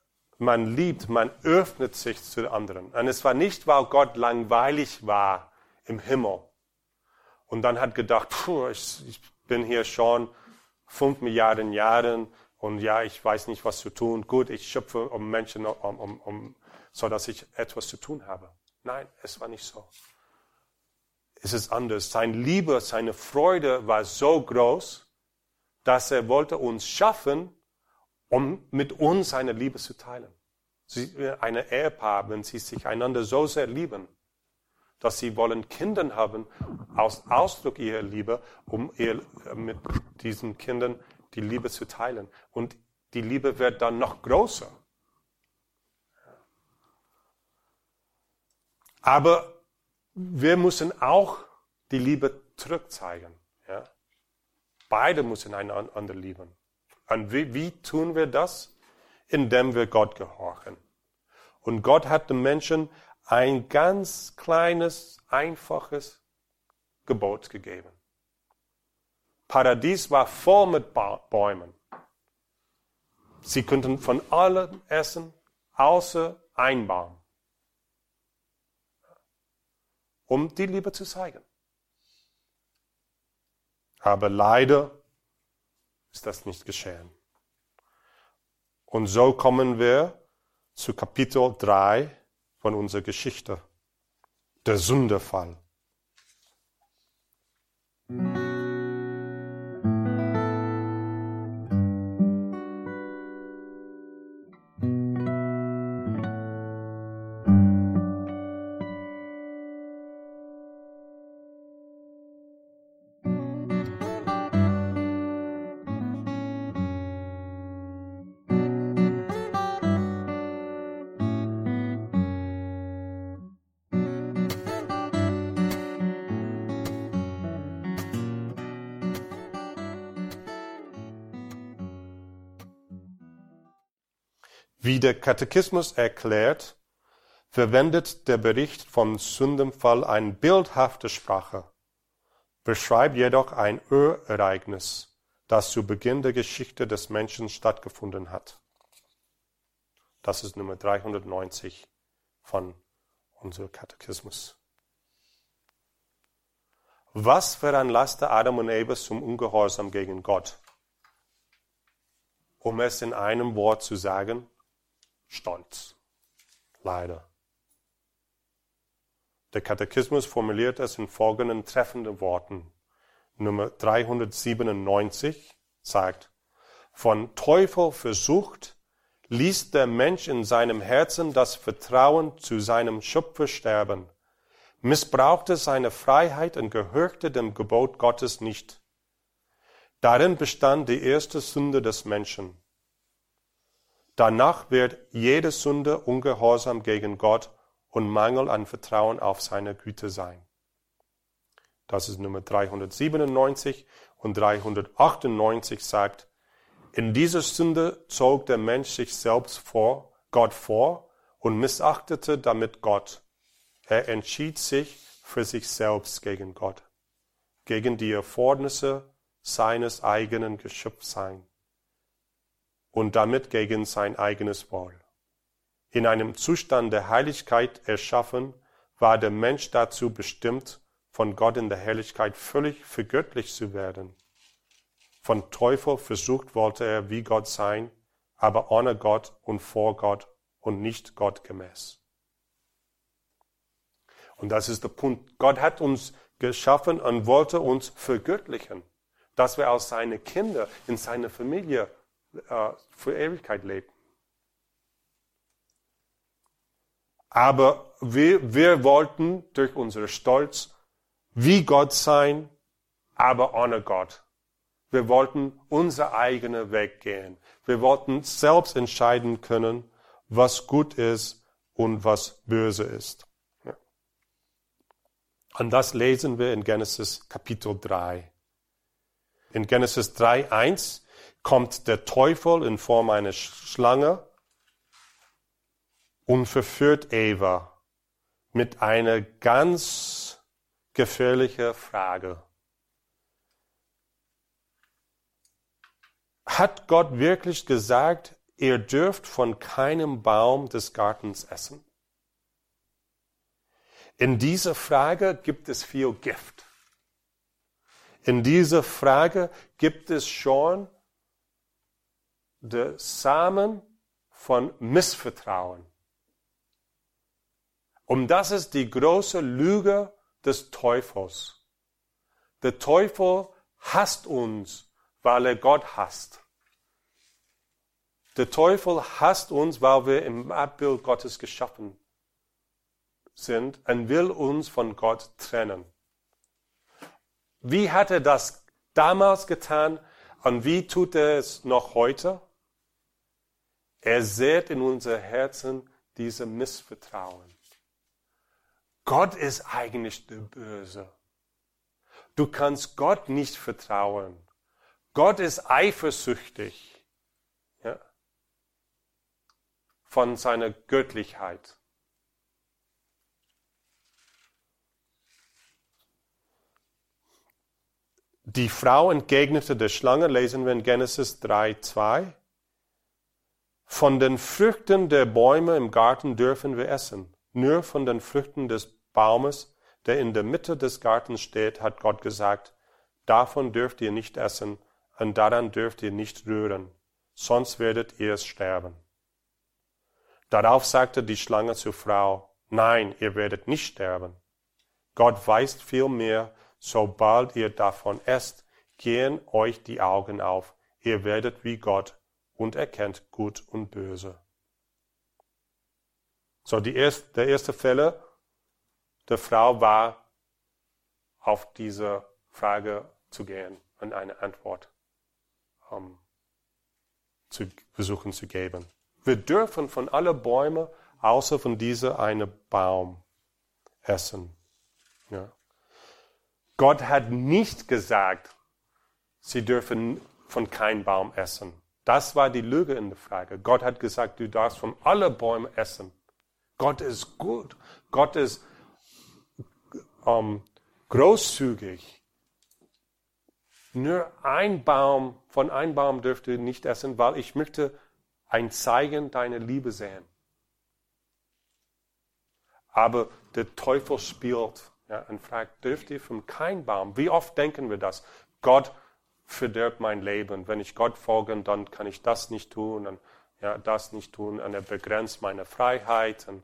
man liebt, man öffnet sich zu anderen. Und es war nicht, weil Gott langweilig war im Himmel. Und dann hat gedacht, ich, ich bin hier schon fünf Milliarden Jahre und ja, ich weiß nicht, was zu tun. Gut, ich schöpfe um Menschen, um, um, um, so dass ich etwas zu tun habe. Nein, es war nicht so. Es ist anders. Seine Liebe, seine Freude war so groß, dass er wollte uns schaffen, um mit uns seine Liebe zu teilen. Sie, eine Ehepaar, wenn sie sich einander so sehr lieben, dass sie wollen Kinder haben, aus Ausdruck ihrer Liebe, um ihr, mit diesen Kindern die Liebe zu teilen. Und die Liebe wird dann noch größer. Aber wir müssen auch die Liebe zurückzeigen. Ja? Beide müssen einander lieben. Und wie, wie tun wir das? Indem wir Gott gehorchen. Und Gott hat den Menschen ein ganz kleines, einfaches Gebot gegeben. Paradies war voll mit Bäumen. Sie könnten von allem essen, außer ein Baum. Um die Liebe zu zeigen. Aber leider ist das nicht geschehen. Und so kommen wir zu Kapitel 3 von unserer Geschichte, der Sünderfall. Wie der Katechismus erklärt, verwendet der Bericht vom Sündenfall eine bildhafte Sprache, beschreibt jedoch ein Urereignis, das zu Beginn der Geschichte des Menschen stattgefunden hat. Das ist Nummer 390 von unserem Katechismus. Was veranlasste Adam und Eva zum Ungehorsam gegen Gott? Um es in einem Wort zu sagen, Stolz. Leider. Der Katechismus formuliert es in folgenden treffenden Worten. Nummer 397 sagt, von Teufel versucht, ließ der Mensch in seinem Herzen das Vertrauen zu seinem Schöpfer sterben, missbrauchte seine Freiheit und gehörte dem Gebot Gottes nicht. Darin bestand die erste Sünde des Menschen. Danach wird jede Sünde Ungehorsam gegen Gott und Mangel an Vertrauen auf seine Güte sein. Das ist Nummer 397 und 398 sagt, in dieser Sünde zog der Mensch sich selbst vor, Gott vor und missachtete damit Gott. Er entschied sich für sich selbst gegen Gott, gegen die Erfordernisse seines eigenen Geschöpfseins und damit gegen sein eigenes Wohl. In einem Zustand der Heiligkeit erschaffen, war der Mensch dazu bestimmt, von Gott in der Herrlichkeit völlig vergöttlich zu werden. Von Teufel versucht wollte er wie Gott sein, aber ohne Gott und vor Gott und nicht Gott gemäß. Und das ist der Punkt. Gott hat uns geschaffen und wollte uns vergöttlichen, dass wir als seine Kinder in seiner Familie äh, für Ewigkeit leben. Aber wir, wir wollten durch unseren Stolz wie Gott sein, aber ohne Gott. Wir wollten unser eigener Weg gehen. Wir wollten selbst entscheiden können, was gut ist und was böse ist. Und das lesen wir in Genesis Kapitel 3. In Genesis 3, 1 kommt der Teufel in Form einer Schlange und verführt Eva mit einer ganz gefährlichen Frage. Hat Gott wirklich gesagt, ihr dürft von keinem Baum des Gartens essen? In dieser Frage gibt es viel Gift. In dieser Frage gibt es schon den Samen von Missvertrauen. Und das ist die große Lüge des Teufels. Der Teufel hasst uns, weil er Gott hasst. Der Teufel hasst uns, weil wir im Abbild Gottes geschaffen sind und will uns von Gott trennen. Wie hat er das damals getan und wie tut er es noch heute? Er sät in unser Herzen diese Missvertrauen. Gott ist eigentlich der Böse. Du kannst Gott nicht vertrauen. Gott ist eifersüchtig ja, von seiner Göttlichkeit. Die Frau entgegnete der Schlange, lesen wir in Genesis 3, 2. Von den Früchten der Bäume im Garten dürfen wir essen. Nur von den Früchten des Baumes, der in der Mitte des Gartens steht, hat Gott gesagt, davon dürft ihr nicht essen und daran dürft ihr nicht rühren, sonst werdet ihr sterben. Darauf sagte die Schlange zur Frau, nein, ihr werdet nicht sterben. Gott weiß vielmehr, sobald ihr davon esst, gehen euch die Augen auf, ihr werdet wie Gott und erkennt Gut und Böse. So, die erste, der erste Fälle der Frau war, auf diese Frage zu gehen und eine Antwort um, zu versuchen zu geben. Wir dürfen von allen Bäumen außer von dieser eine Baum essen. Ja. Gott hat nicht gesagt, sie dürfen von keinem Baum essen. Das war die Lüge in der Frage. Gott hat gesagt, du darfst von allen Bäumen essen. Gott ist gut. Gott ist ähm, großzügig. Nur ein Baum, von einem Baum dürft ihr nicht essen, weil ich möchte ein Zeichen deiner Liebe sehen. Aber der Teufel spielt ja, und fragt, dürft ihr von kein Baum? Wie oft denken wir das? Gott verdirbt mein Leben. Wenn ich Gott folge, dann kann ich das nicht tun und ja, das nicht tun und er begrenzt meine Freiheit. Und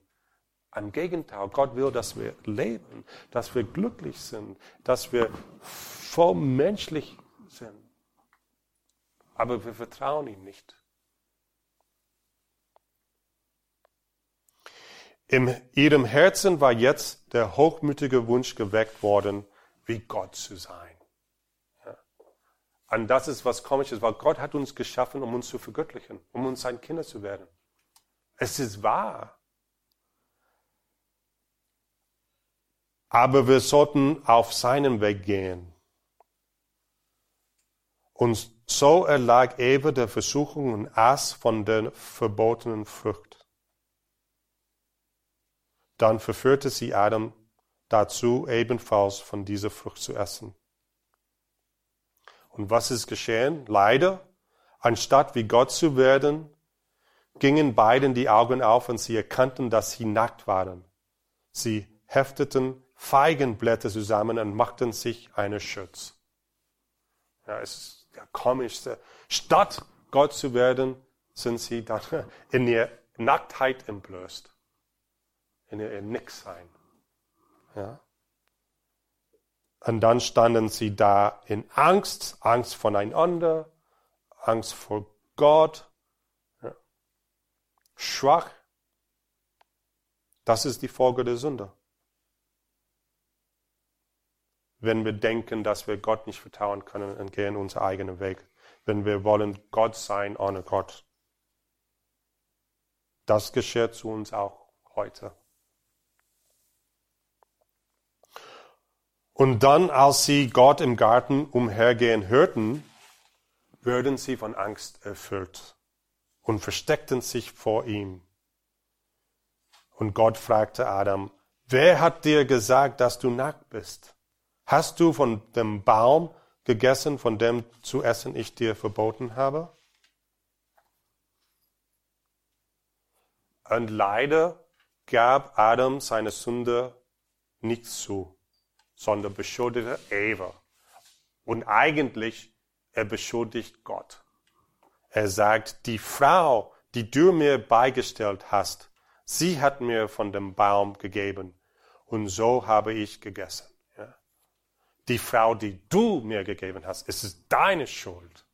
im Gegenteil, Gott will, dass wir leben, dass wir glücklich sind, dass wir voll menschlich sind. Aber wir vertrauen ihm nicht. In ihrem Herzen war jetzt der hochmütige Wunsch geweckt worden, wie Gott zu sein. Und das ist was Komisches, weil Gott hat uns geschaffen, um uns zu vergöttlichen, um uns sein Kinder zu werden. Es ist wahr. Aber wir sollten auf seinen Weg gehen. Und so erlag Eva der Versuchung und aß von der verbotenen Frucht. Dann verführte sie Adam dazu, ebenfalls von dieser Frucht zu essen. Und was ist geschehen? Leider, anstatt wie Gott zu werden, gingen beiden die Augen auf und sie erkannten, dass sie nackt waren. Sie hefteten Feigenblätter zusammen und machten sich einen Schutz. Ja, es ist ja, komisch. Statt Gott zu werden, sind sie dann in ihr Nacktheit entblößt. In ihr Nichtsein. Ja? Und dann standen sie da in Angst, Angst voneinander, Angst vor Gott, ja. schwach. Das ist die Folge der Sünde. Wenn wir denken, dass wir Gott nicht vertrauen können und gehen unseren eigenen Weg. Wenn wir wollen Gott sein ohne Gott. Das geschieht zu uns auch heute. Und dann, als sie Gott im Garten umhergehen hörten, wurden sie von Angst erfüllt und versteckten sich vor ihm. Und Gott fragte Adam, wer hat dir gesagt, dass du nackt bist? Hast du von dem Baum gegessen, von dem zu essen ich dir verboten habe? Und leider gab Adam seine Sünde nicht zu sondern beschuldigte Eva. Und eigentlich, er beschuldigt Gott. Er sagt, die Frau, die du mir beigestellt hast, sie hat mir von dem Baum gegeben und so habe ich gegessen. Ja? Die Frau, die du mir gegeben hast, es ist deine Schuld,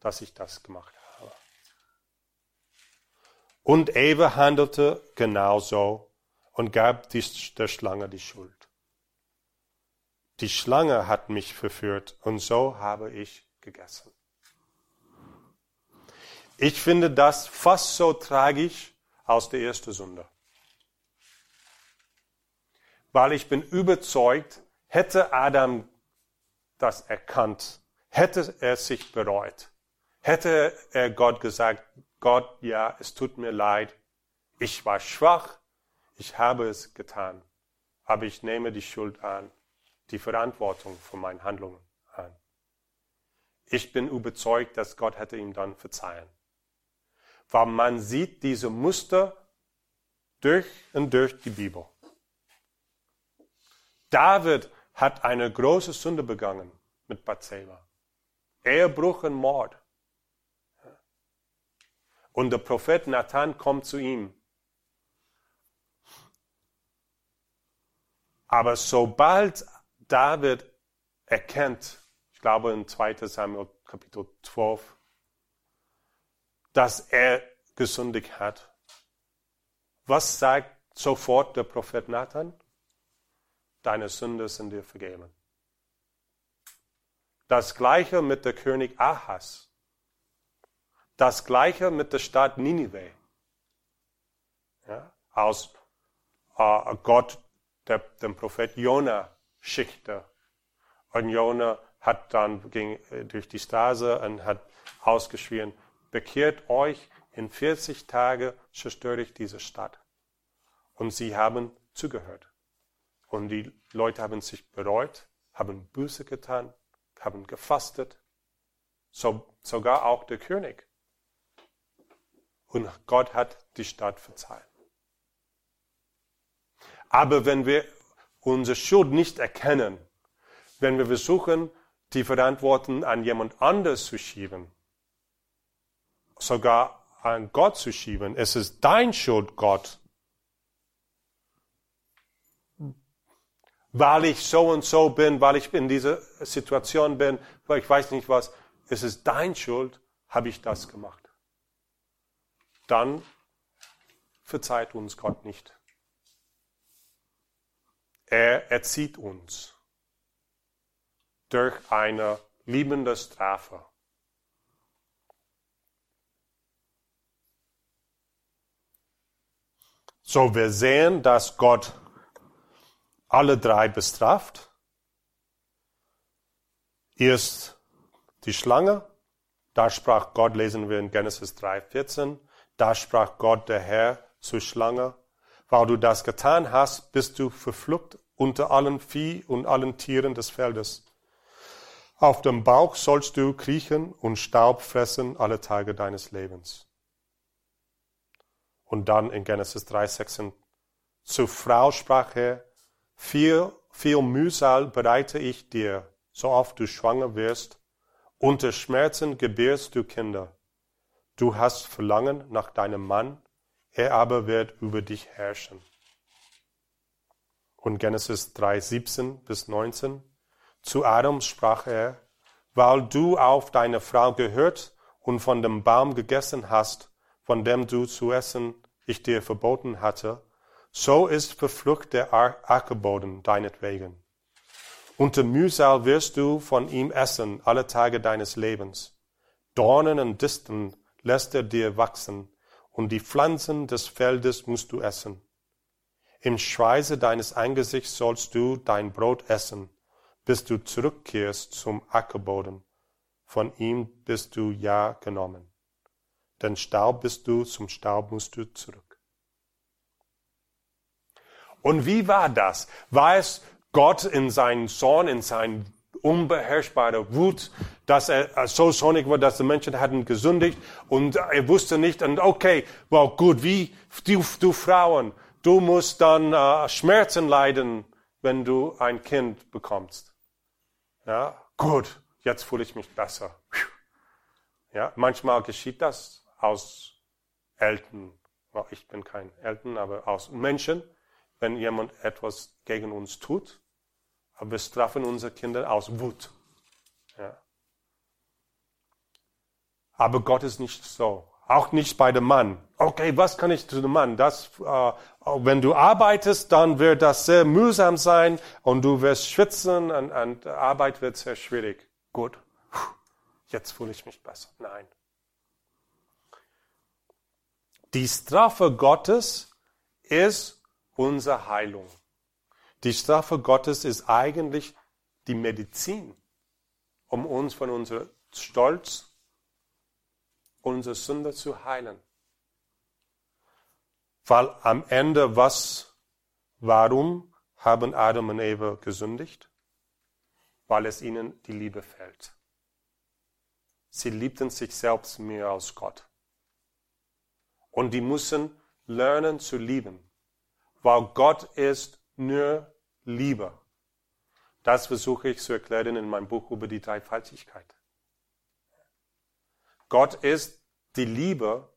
dass ich das gemacht habe. Und Eva handelte genauso und gab der Schlange die Schuld. Die Schlange hat mich verführt und so habe ich gegessen. Ich finde das fast so tragisch aus der ersten Sünde. Weil ich bin überzeugt, hätte Adam das erkannt, hätte er sich bereut, hätte er Gott gesagt, Gott, ja, es tut mir leid, ich war schwach, ich habe es getan, aber ich nehme die Schuld an die Verantwortung für meine Handlungen an. Ich bin überzeugt, dass Gott hätte ihm dann verzeihen. Weil man sieht diese Muster durch und durch die Bibel. David hat eine große Sünde begangen mit Bathseba. Ehebruch und Mord. Und der Prophet Nathan kommt zu ihm. Aber sobald David erkennt, ich glaube in 2 Samuel Kapitel 12, dass er gesündigt hat. Was sagt sofort der Prophet Nathan? Deine Sünde sind dir vergeben. Das gleiche mit der König Ahas. Das gleiche mit der Stadt Ninive. Ja, als äh, Gott der, dem Prophet Jonah schickte. Und Jona hat dann ging äh, durch die Straße und hat ausgeschrien, bekehrt euch, in 40 Tagen zerstöre ich diese Stadt. Und sie haben zugehört. Und die Leute haben sich bereut, haben Buße getan, haben gefastet. So, sogar auch der König. Und Gott hat die Stadt verzeiht. Aber wenn wir unsere Schuld nicht erkennen, wenn wir versuchen, die Verantwortung an jemand anderes zu schieben, sogar an Gott zu schieben. Es ist dein Schuld, Gott. Weil ich so und so bin, weil ich in dieser Situation bin, weil ich weiß nicht was, es ist dein Schuld, habe ich das gemacht. Dann verzeiht uns Gott nicht. Er erzieht uns durch eine liebende Strafe. So, wir sehen, dass Gott alle drei bestraft. Erst die Schlange, da sprach Gott, lesen wir in Genesis 3,14, da sprach Gott der Herr zur Schlange, weil du das getan hast, bist du verflucht unter allen Vieh und allen Tieren des Feldes. Auf dem Bauch sollst du kriechen und Staub fressen alle Tage deines Lebens. Und dann in Genesis 3,16 Zur Frau sprach er, viel, viel Mühsal bereite ich dir, so oft du schwanger wirst, Unter Schmerzen gebärst du Kinder. Du hast Verlangen nach deinem Mann, er aber wird über dich herrschen. Und Genesis 3, 17 bis 19. Zu Adam sprach er, weil du auf deine Frau gehört und von dem Baum gegessen hast, von dem du zu essen ich dir verboten hatte, so ist verflucht der Ackerboden deinetwegen. Unter Mühsal wirst du von ihm essen alle Tage deines Lebens. Dornen und Disteln lässt er dir wachsen, und die Pflanzen des Feldes musst du essen. Im Schweiße deines Angesichts sollst du dein Brot essen, bis du zurückkehrst zum Ackerboden. Von ihm bist du ja genommen. Denn Staub bist du, zum Staub musst du zurück. Und wie war das? War es Gott in seinen Zorn, in seinen unbeherrschbare Wut, dass er so sonnig war, dass die Menschen hatten gesündigt und er wusste nicht, und okay, well, gut, wie, du, du Frauen, du musst dann uh, Schmerzen leiden, wenn du ein Kind bekommst. Ja, gut, jetzt fühle ich mich besser. Ja, manchmal geschieht das aus Eltern. Ich bin kein Eltern, aber aus Menschen, wenn jemand etwas gegen uns tut. Aber wir strafen unsere Kinder aus Wut. Aber Gott ist nicht so. Auch nicht bei dem Mann. Okay, was kann ich zu dem Mann? Das, äh, wenn du arbeitest, dann wird das sehr mühsam sein und du wirst schwitzen und, und Arbeit wird sehr schwierig. Gut, jetzt fühle ich mich besser. Nein. Die Strafe Gottes ist unsere Heilung. Die Strafe Gottes ist eigentlich die Medizin, um uns von unserem Stolz unsere Sünde zu heilen. Weil am Ende was, warum haben Adam und Eva gesündigt? Weil es ihnen die Liebe fällt. Sie liebten sich selbst mehr als Gott. Und die müssen lernen zu lieben, weil Gott ist nur Liebe. Das versuche ich zu erklären in meinem Buch über die Dreifaltigkeit. Gott ist die Liebe,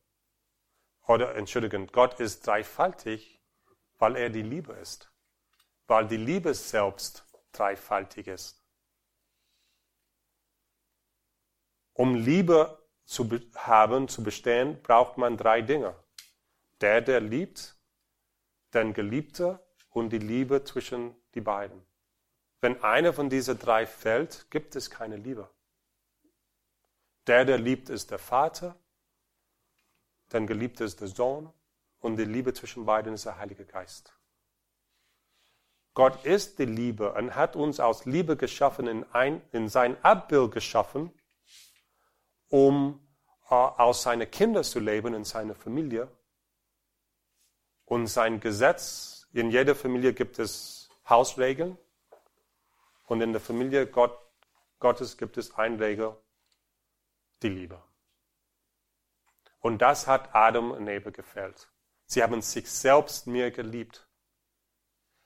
oder entschuldigen, Gott ist dreifaltig, weil er die Liebe ist. Weil die Liebe selbst dreifaltig ist. Um Liebe zu haben, zu bestehen, braucht man drei Dinge. Der, der liebt, den Geliebte und die Liebe zwischen die beiden. Wenn einer von diesen drei fällt, gibt es keine Liebe. Der, der liebt, ist der Vater, dein Geliebter ist der Sohn und die Liebe zwischen beiden ist der Heilige Geist. Gott ist die Liebe und hat uns aus Liebe geschaffen, in, ein, in sein Abbild geschaffen, um äh, aus seinen Kindern zu leben, in seiner Familie. Und sein Gesetz, in jeder Familie gibt es Hausregeln. Und in der Familie Gott, Gottes gibt es eine Regel, die Liebe. Und das hat Adam und Eva gefällt. Sie haben sich selbst mehr geliebt.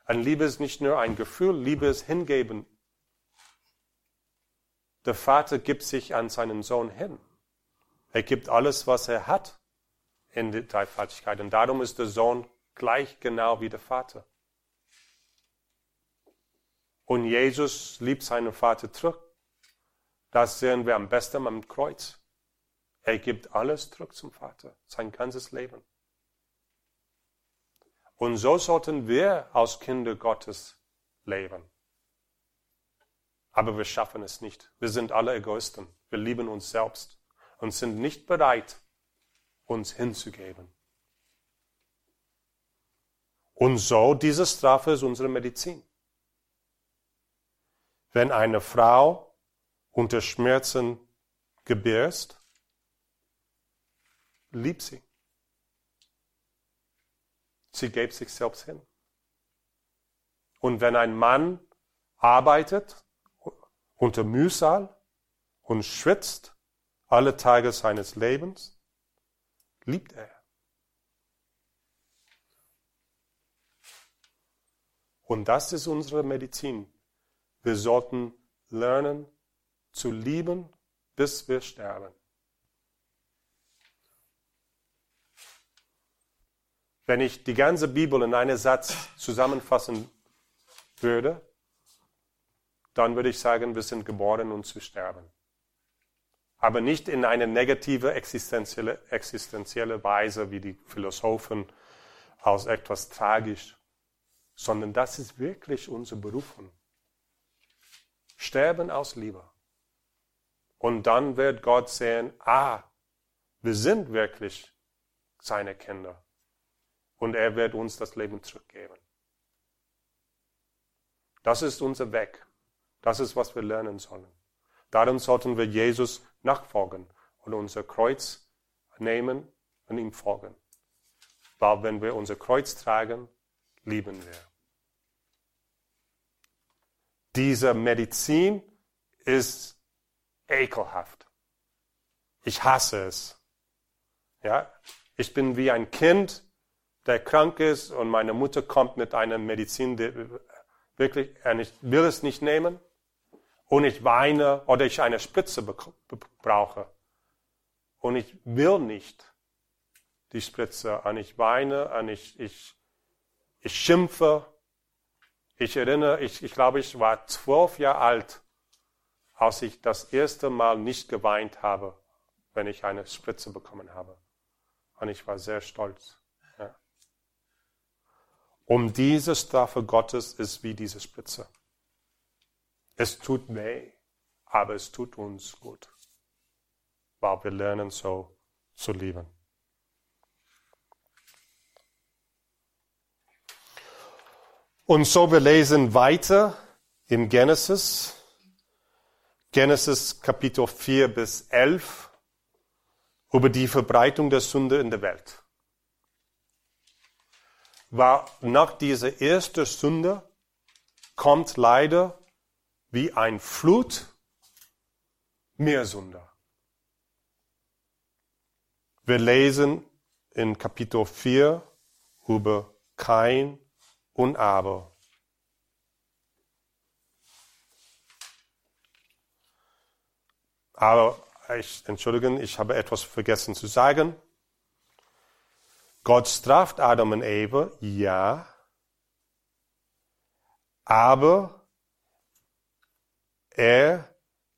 Und Liebe ist nicht nur ein Gefühl, Liebe ist hingeben. Der Vater gibt sich an seinen Sohn hin. Er gibt alles, was er hat in die Dreifaltigkeit. Und darum ist der Sohn gleich genau wie der Vater. Und Jesus liebt seinen Vater zurück. Das sehen wir am besten am Kreuz. Er gibt alles zurück zum Vater, sein ganzes Leben. Und so sollten wir als Kinder Gottes leben. Aber wir schaffen es nicht. Wir sind alle Egoisten. Wir lieben uns selbst und sind nicht bereit, uns hinzugeben. Und so, diese Strafe ist unsere Medizin. Wenn eine Frau unter Schmerzen gebärst, lieb sie. Sie gibt sich selbst hin. Und wenn ein Mann arbeitet unter Mühsal und schwitzt alle Tage seines Lebens, liebt er. Und das ist unsere Medizin. Wir sollten lernen zu lieben bis wir sterben. Wenn ich die ganze Bibel in einen Satz zusammenfassen würde, dann würde ich sagen, wir sind geboren, um zu sterben. Aber nicht in eine negative existenzielle, existenzielle Weise, wie die Philosophen aus etwas tragisch, sondern das ist wirklich unsere Berufung. Sterben aus Liebe. Und dann wird Gott sehen, ah, wir sind wirklich seine Kinder. Und er wird uns das Leben zurückgeben. Das ist unser Weg. Das ist, was wir lernen sollen. Darum sollten wir Jesus nachfolgen und unser Kreuz nehmen und ihm folgen. Weil wenn wir unser Kreuz tragen, lieben wir. Diese Medizin ist ekelhaft. Ich hasse es. Ja, ich bin wie ein Kind, der krank ist und meine Mutter kommt mit einer Medizin, die wirklich, er nicht, will es nicht nehmen und ich weine oder ich eine Spritze brauche und ich will nicht die Spritze und ich weine und ich, ich, ich schimpfe. Ich erinnere, ich, ich glaube, ich war zwölf Jahre alt, als ich das erste Mal nicht geweint habe, wenn ich eine Spritze bekommen habe. Und ich war sehr stolz. Ja. Um diese Strafe Gottes ist wie diese Spritze. Es tut weh, aber es tut uns gut, weil wir lernen so zu lieben. Und so wir lesen weiter in Genesis, Genesis Kapitel 4 bis 11, über die Verbreitung der Sünde in der Welt. War nach dieser ersten Sünde kommt leider wie ein Flut mehr Sünder. Wir lesen in Kapitel 4 über Kain und Abel. Aber ich, entschuldigen, ich habe etwas vergessen zu sagen. Gott straft Adam und Eva, ja, aber er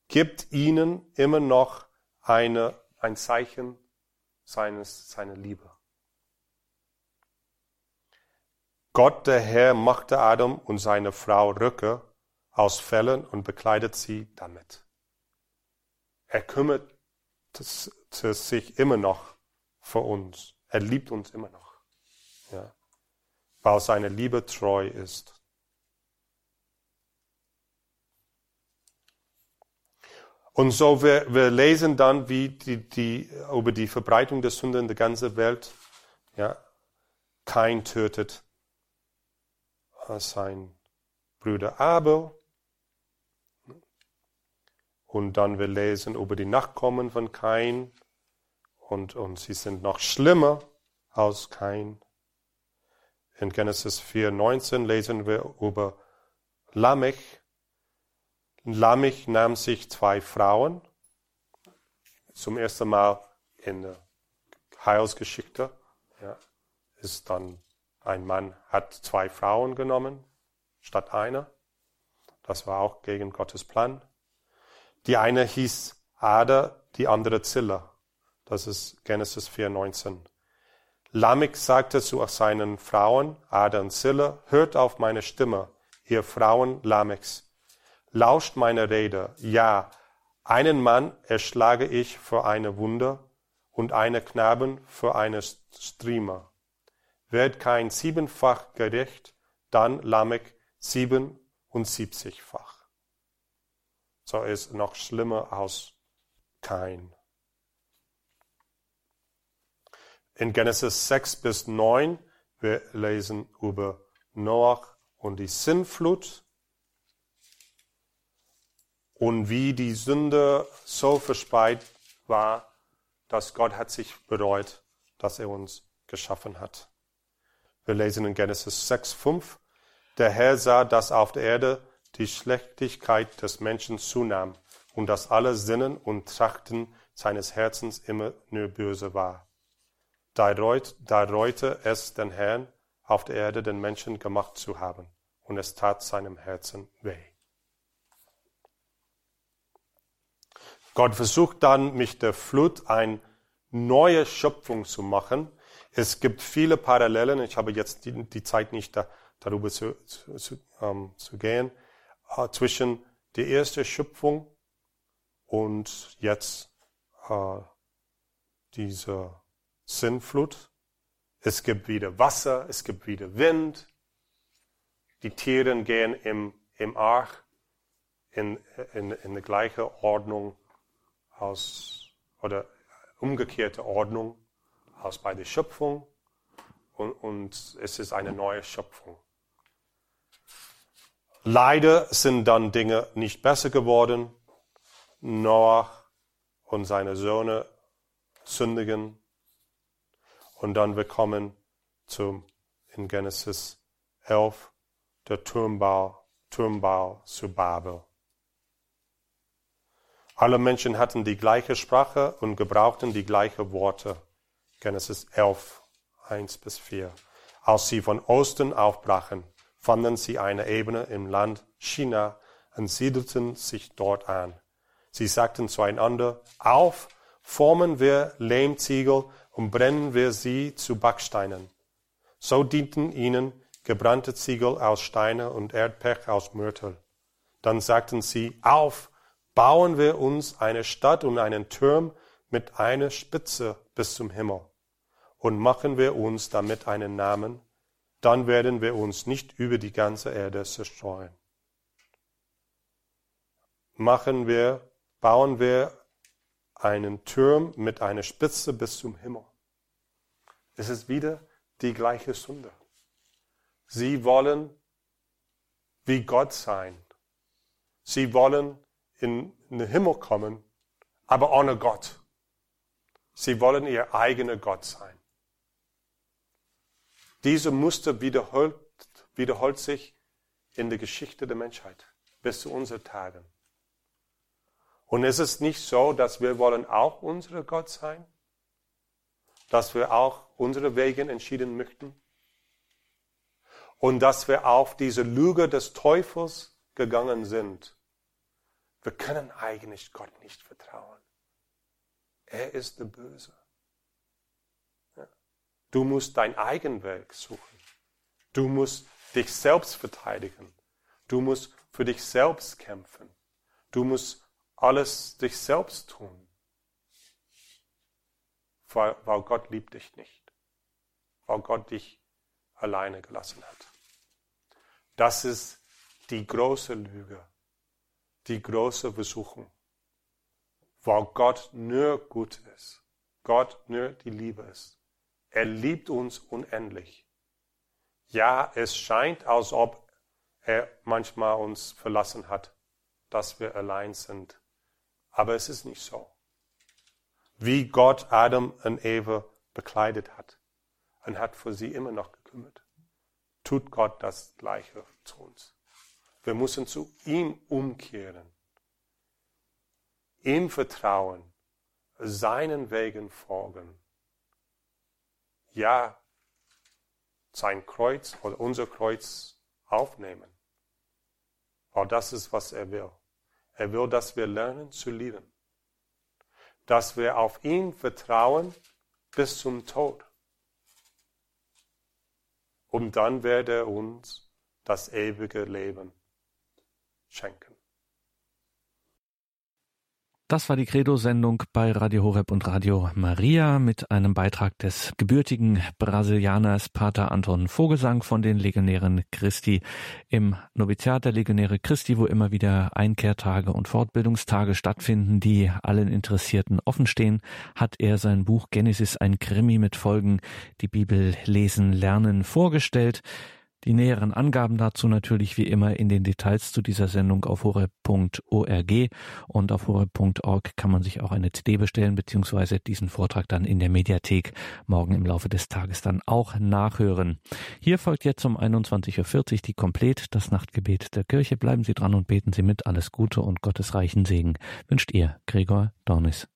gibt ihnen immer noch eine, ein Zeichen seines, seiner Liebe. Gott, der Herr, machte Adam und seine Frau Röcke aus Fellen und bekleidet sie damit. Er kümmert sich immer noch für uns. Er liebt uns immer noch. Ja. Weil seine Liebe treu ist. Und so, wir, wir lesen dann, wie die, die, über die Verbreitung der Sünde in der ganzen Welt, ja, kein tötet sein Bruder Abel. Und dann wir lesen über die Nachkommen von Kain. Und, und sie sind noch schlimmer als Kain. In Genesis 4,19 lesen wir über Lamech, Lamech nahm sich zwei Frauen, zum ersten Mal in der Heilsgeschichte, ja, ist dann ein Mann hat zwei Frauen genommen statt einer. Das war auch gegen Gottes Plan. Die eine hieß Ada, die andere Zilla. Das ist Genesis 4,19. Lamech sagte zu seinen Frauen, Ada und Zilla, hört auf meine Stimme, ihr Frauen Lamechs lauscht meine Rede. Ja, einen Mann erschlage ich für eine Wunde und eine Knaben für eine Striemer. Wird kein siebenfach gerecht, dann Lamech siebenundsiebzigfach. So ist noch schlimmer als kein. In Genesis 6 bis 9, wir lesen über Noach und die Sinnflut und wie die Sünde so verspeit war, dass Gott hat sich bereut, dass er uns geschaffen hat. Wir lesen in Genesis 6, 5. Der Herr sah, dass auf der Erde die Schlechtigkeit des Menschen zunahm und dass alle Sinnen und Trachten seines Herzens immer nur böse war. Da, reut, da reute es den Herrn, auf der Erde den Menschen gemacht zu haben, und es tat seinem Herzen weh. Gott versucht dann mit der Flut eine neue Schöpfung zu machen. Es gibt viele Parallelen. Ich habe jetzt die, die Zeit nicht da, darüber zu, zu, zu, ähm, zu gehen, äh, zwischen der ersten Schöpfung und jetzt äh, diese Sinnflut. Es gibt wieder Wasser, es gibt wieder Wind. Die Tiere gehen im, im Arch in, in, in die gleiche Ordnung aus, oder umgekehrte Ordnung aus bei der Schöpfung. Und, und es ist eine neue Schöpfung. Leider sind dann Dinge nicht besser geworden. Noach und seine Söhne sündigen. Und dann wir kommen zum, in Genesis 11, der Turmbau, Turmbau zu Babel. Alle Menschen hatten die gleiche Sprache und gebrauchten die gleichen Worte. Genesis 11, 1 bis 4. Als sie von Osten aufbrachen, fanden sie eine Ebene im Land China und siedelten sich dort an. Sie sagten zueinander, auf, formen wir Lehmziegel und brennen wir sie zu Backsteinen. So dienten ihnen gebrannte Ziegel aus Steine und Erdpech aus Mörtel. Dann sagten sie, auf, bauen wir uns eine Stadt und einen Turm mit einer Spitze bis zum Himmel und machen wir uns damit einen Namen, dann werden wir uns nicht über die ganze Erde zerstreuen. Machen wir, bauen wir einen Turm mit einer Spitze bis zum Himmel. Es ist wieder die gleiche Sünde. Sie wollen wie Gott sein. Sie wollen in den Himmel kommen, aber ohne Gott. Sie wollen ihr eigener Gott sein. Diese Muster wiederholt, wiederholt sich in der Geschichte der Menschheit bis zu unseren Tagen. Und es ist nicht so, dass wir wollen auch unsere Gott sein, dass wir auch unsere Wege entschieden möchten und dass wir auf diese Lüge des Teufels gegangen sind wir können eigentlich Gott nicht vertrauen. Er ist der Böse. Du musst dein Eigenwerk suchen. Du musst dich selbst verteidigen. Du musst für dich selbst kämpfen. Du musst alles dich selbst tun. Weil, weil Gott liebt dich nicht. Weil Gott dich alleine gelassen hat. Das ist die große Lüge die große Versuchung, weil Gott nur gut ist, Gott nur die Liebe ist. Er liebt uns unendlich. Ja, es scheint, als ob er manchmal uns verlassen hat, dass wir allein sind. Aber es ist nicht so. Wie Gott Adam und Eva bekleidet hat und hat für sie immer noch gekümmert, tut Gott das Gleiche zu uns. Wir müssen zu ihm umkehren, ihm vertrauen, seinen Wegen folgen. Ja, sein Kreuz oder unser Kreuz aufnehmen. Weil das ist, was er will. Er will, dass wir lernen zu lieben. Dass wir auf ihn vertrauen bis zum Tod. Und dann wird er uns das ewige Leben schenken. Das war die Credo-Sendung bei Radio Horeb und Radio Maria mit einem Beitrag des gebürtigen Brasilianers Pater Anton Vogelsang von den Legionären Christi im Noviziat der Legionäre Christi, wo immer wieder Einkehrtage und Fortbildungstage stattfinden, die allen Interessierten offenstehen, hat er sein Buch Genesis, ein Krimi mit Folgen, die Bibel lesen, lernen vorgestellt. Die näheren Angaben dazu natürlich wie immer in den Details zu dieser Sendung auf horeb.org und auf horeb.org kann man sich auch eine CD bestellen beziehungsweise diesen Vortrag dann in der Mediathek morgen im Laufe des Tages dann auch nachhören. Hier folgt jetzt um 21.40 Uhr die Komplett, das Nachtgebet der Kirche. Bleiben Sie dran und beten Sie mit. Alles Gute und Gottes reichen Segen wünscht ihr, Gregor Dornis.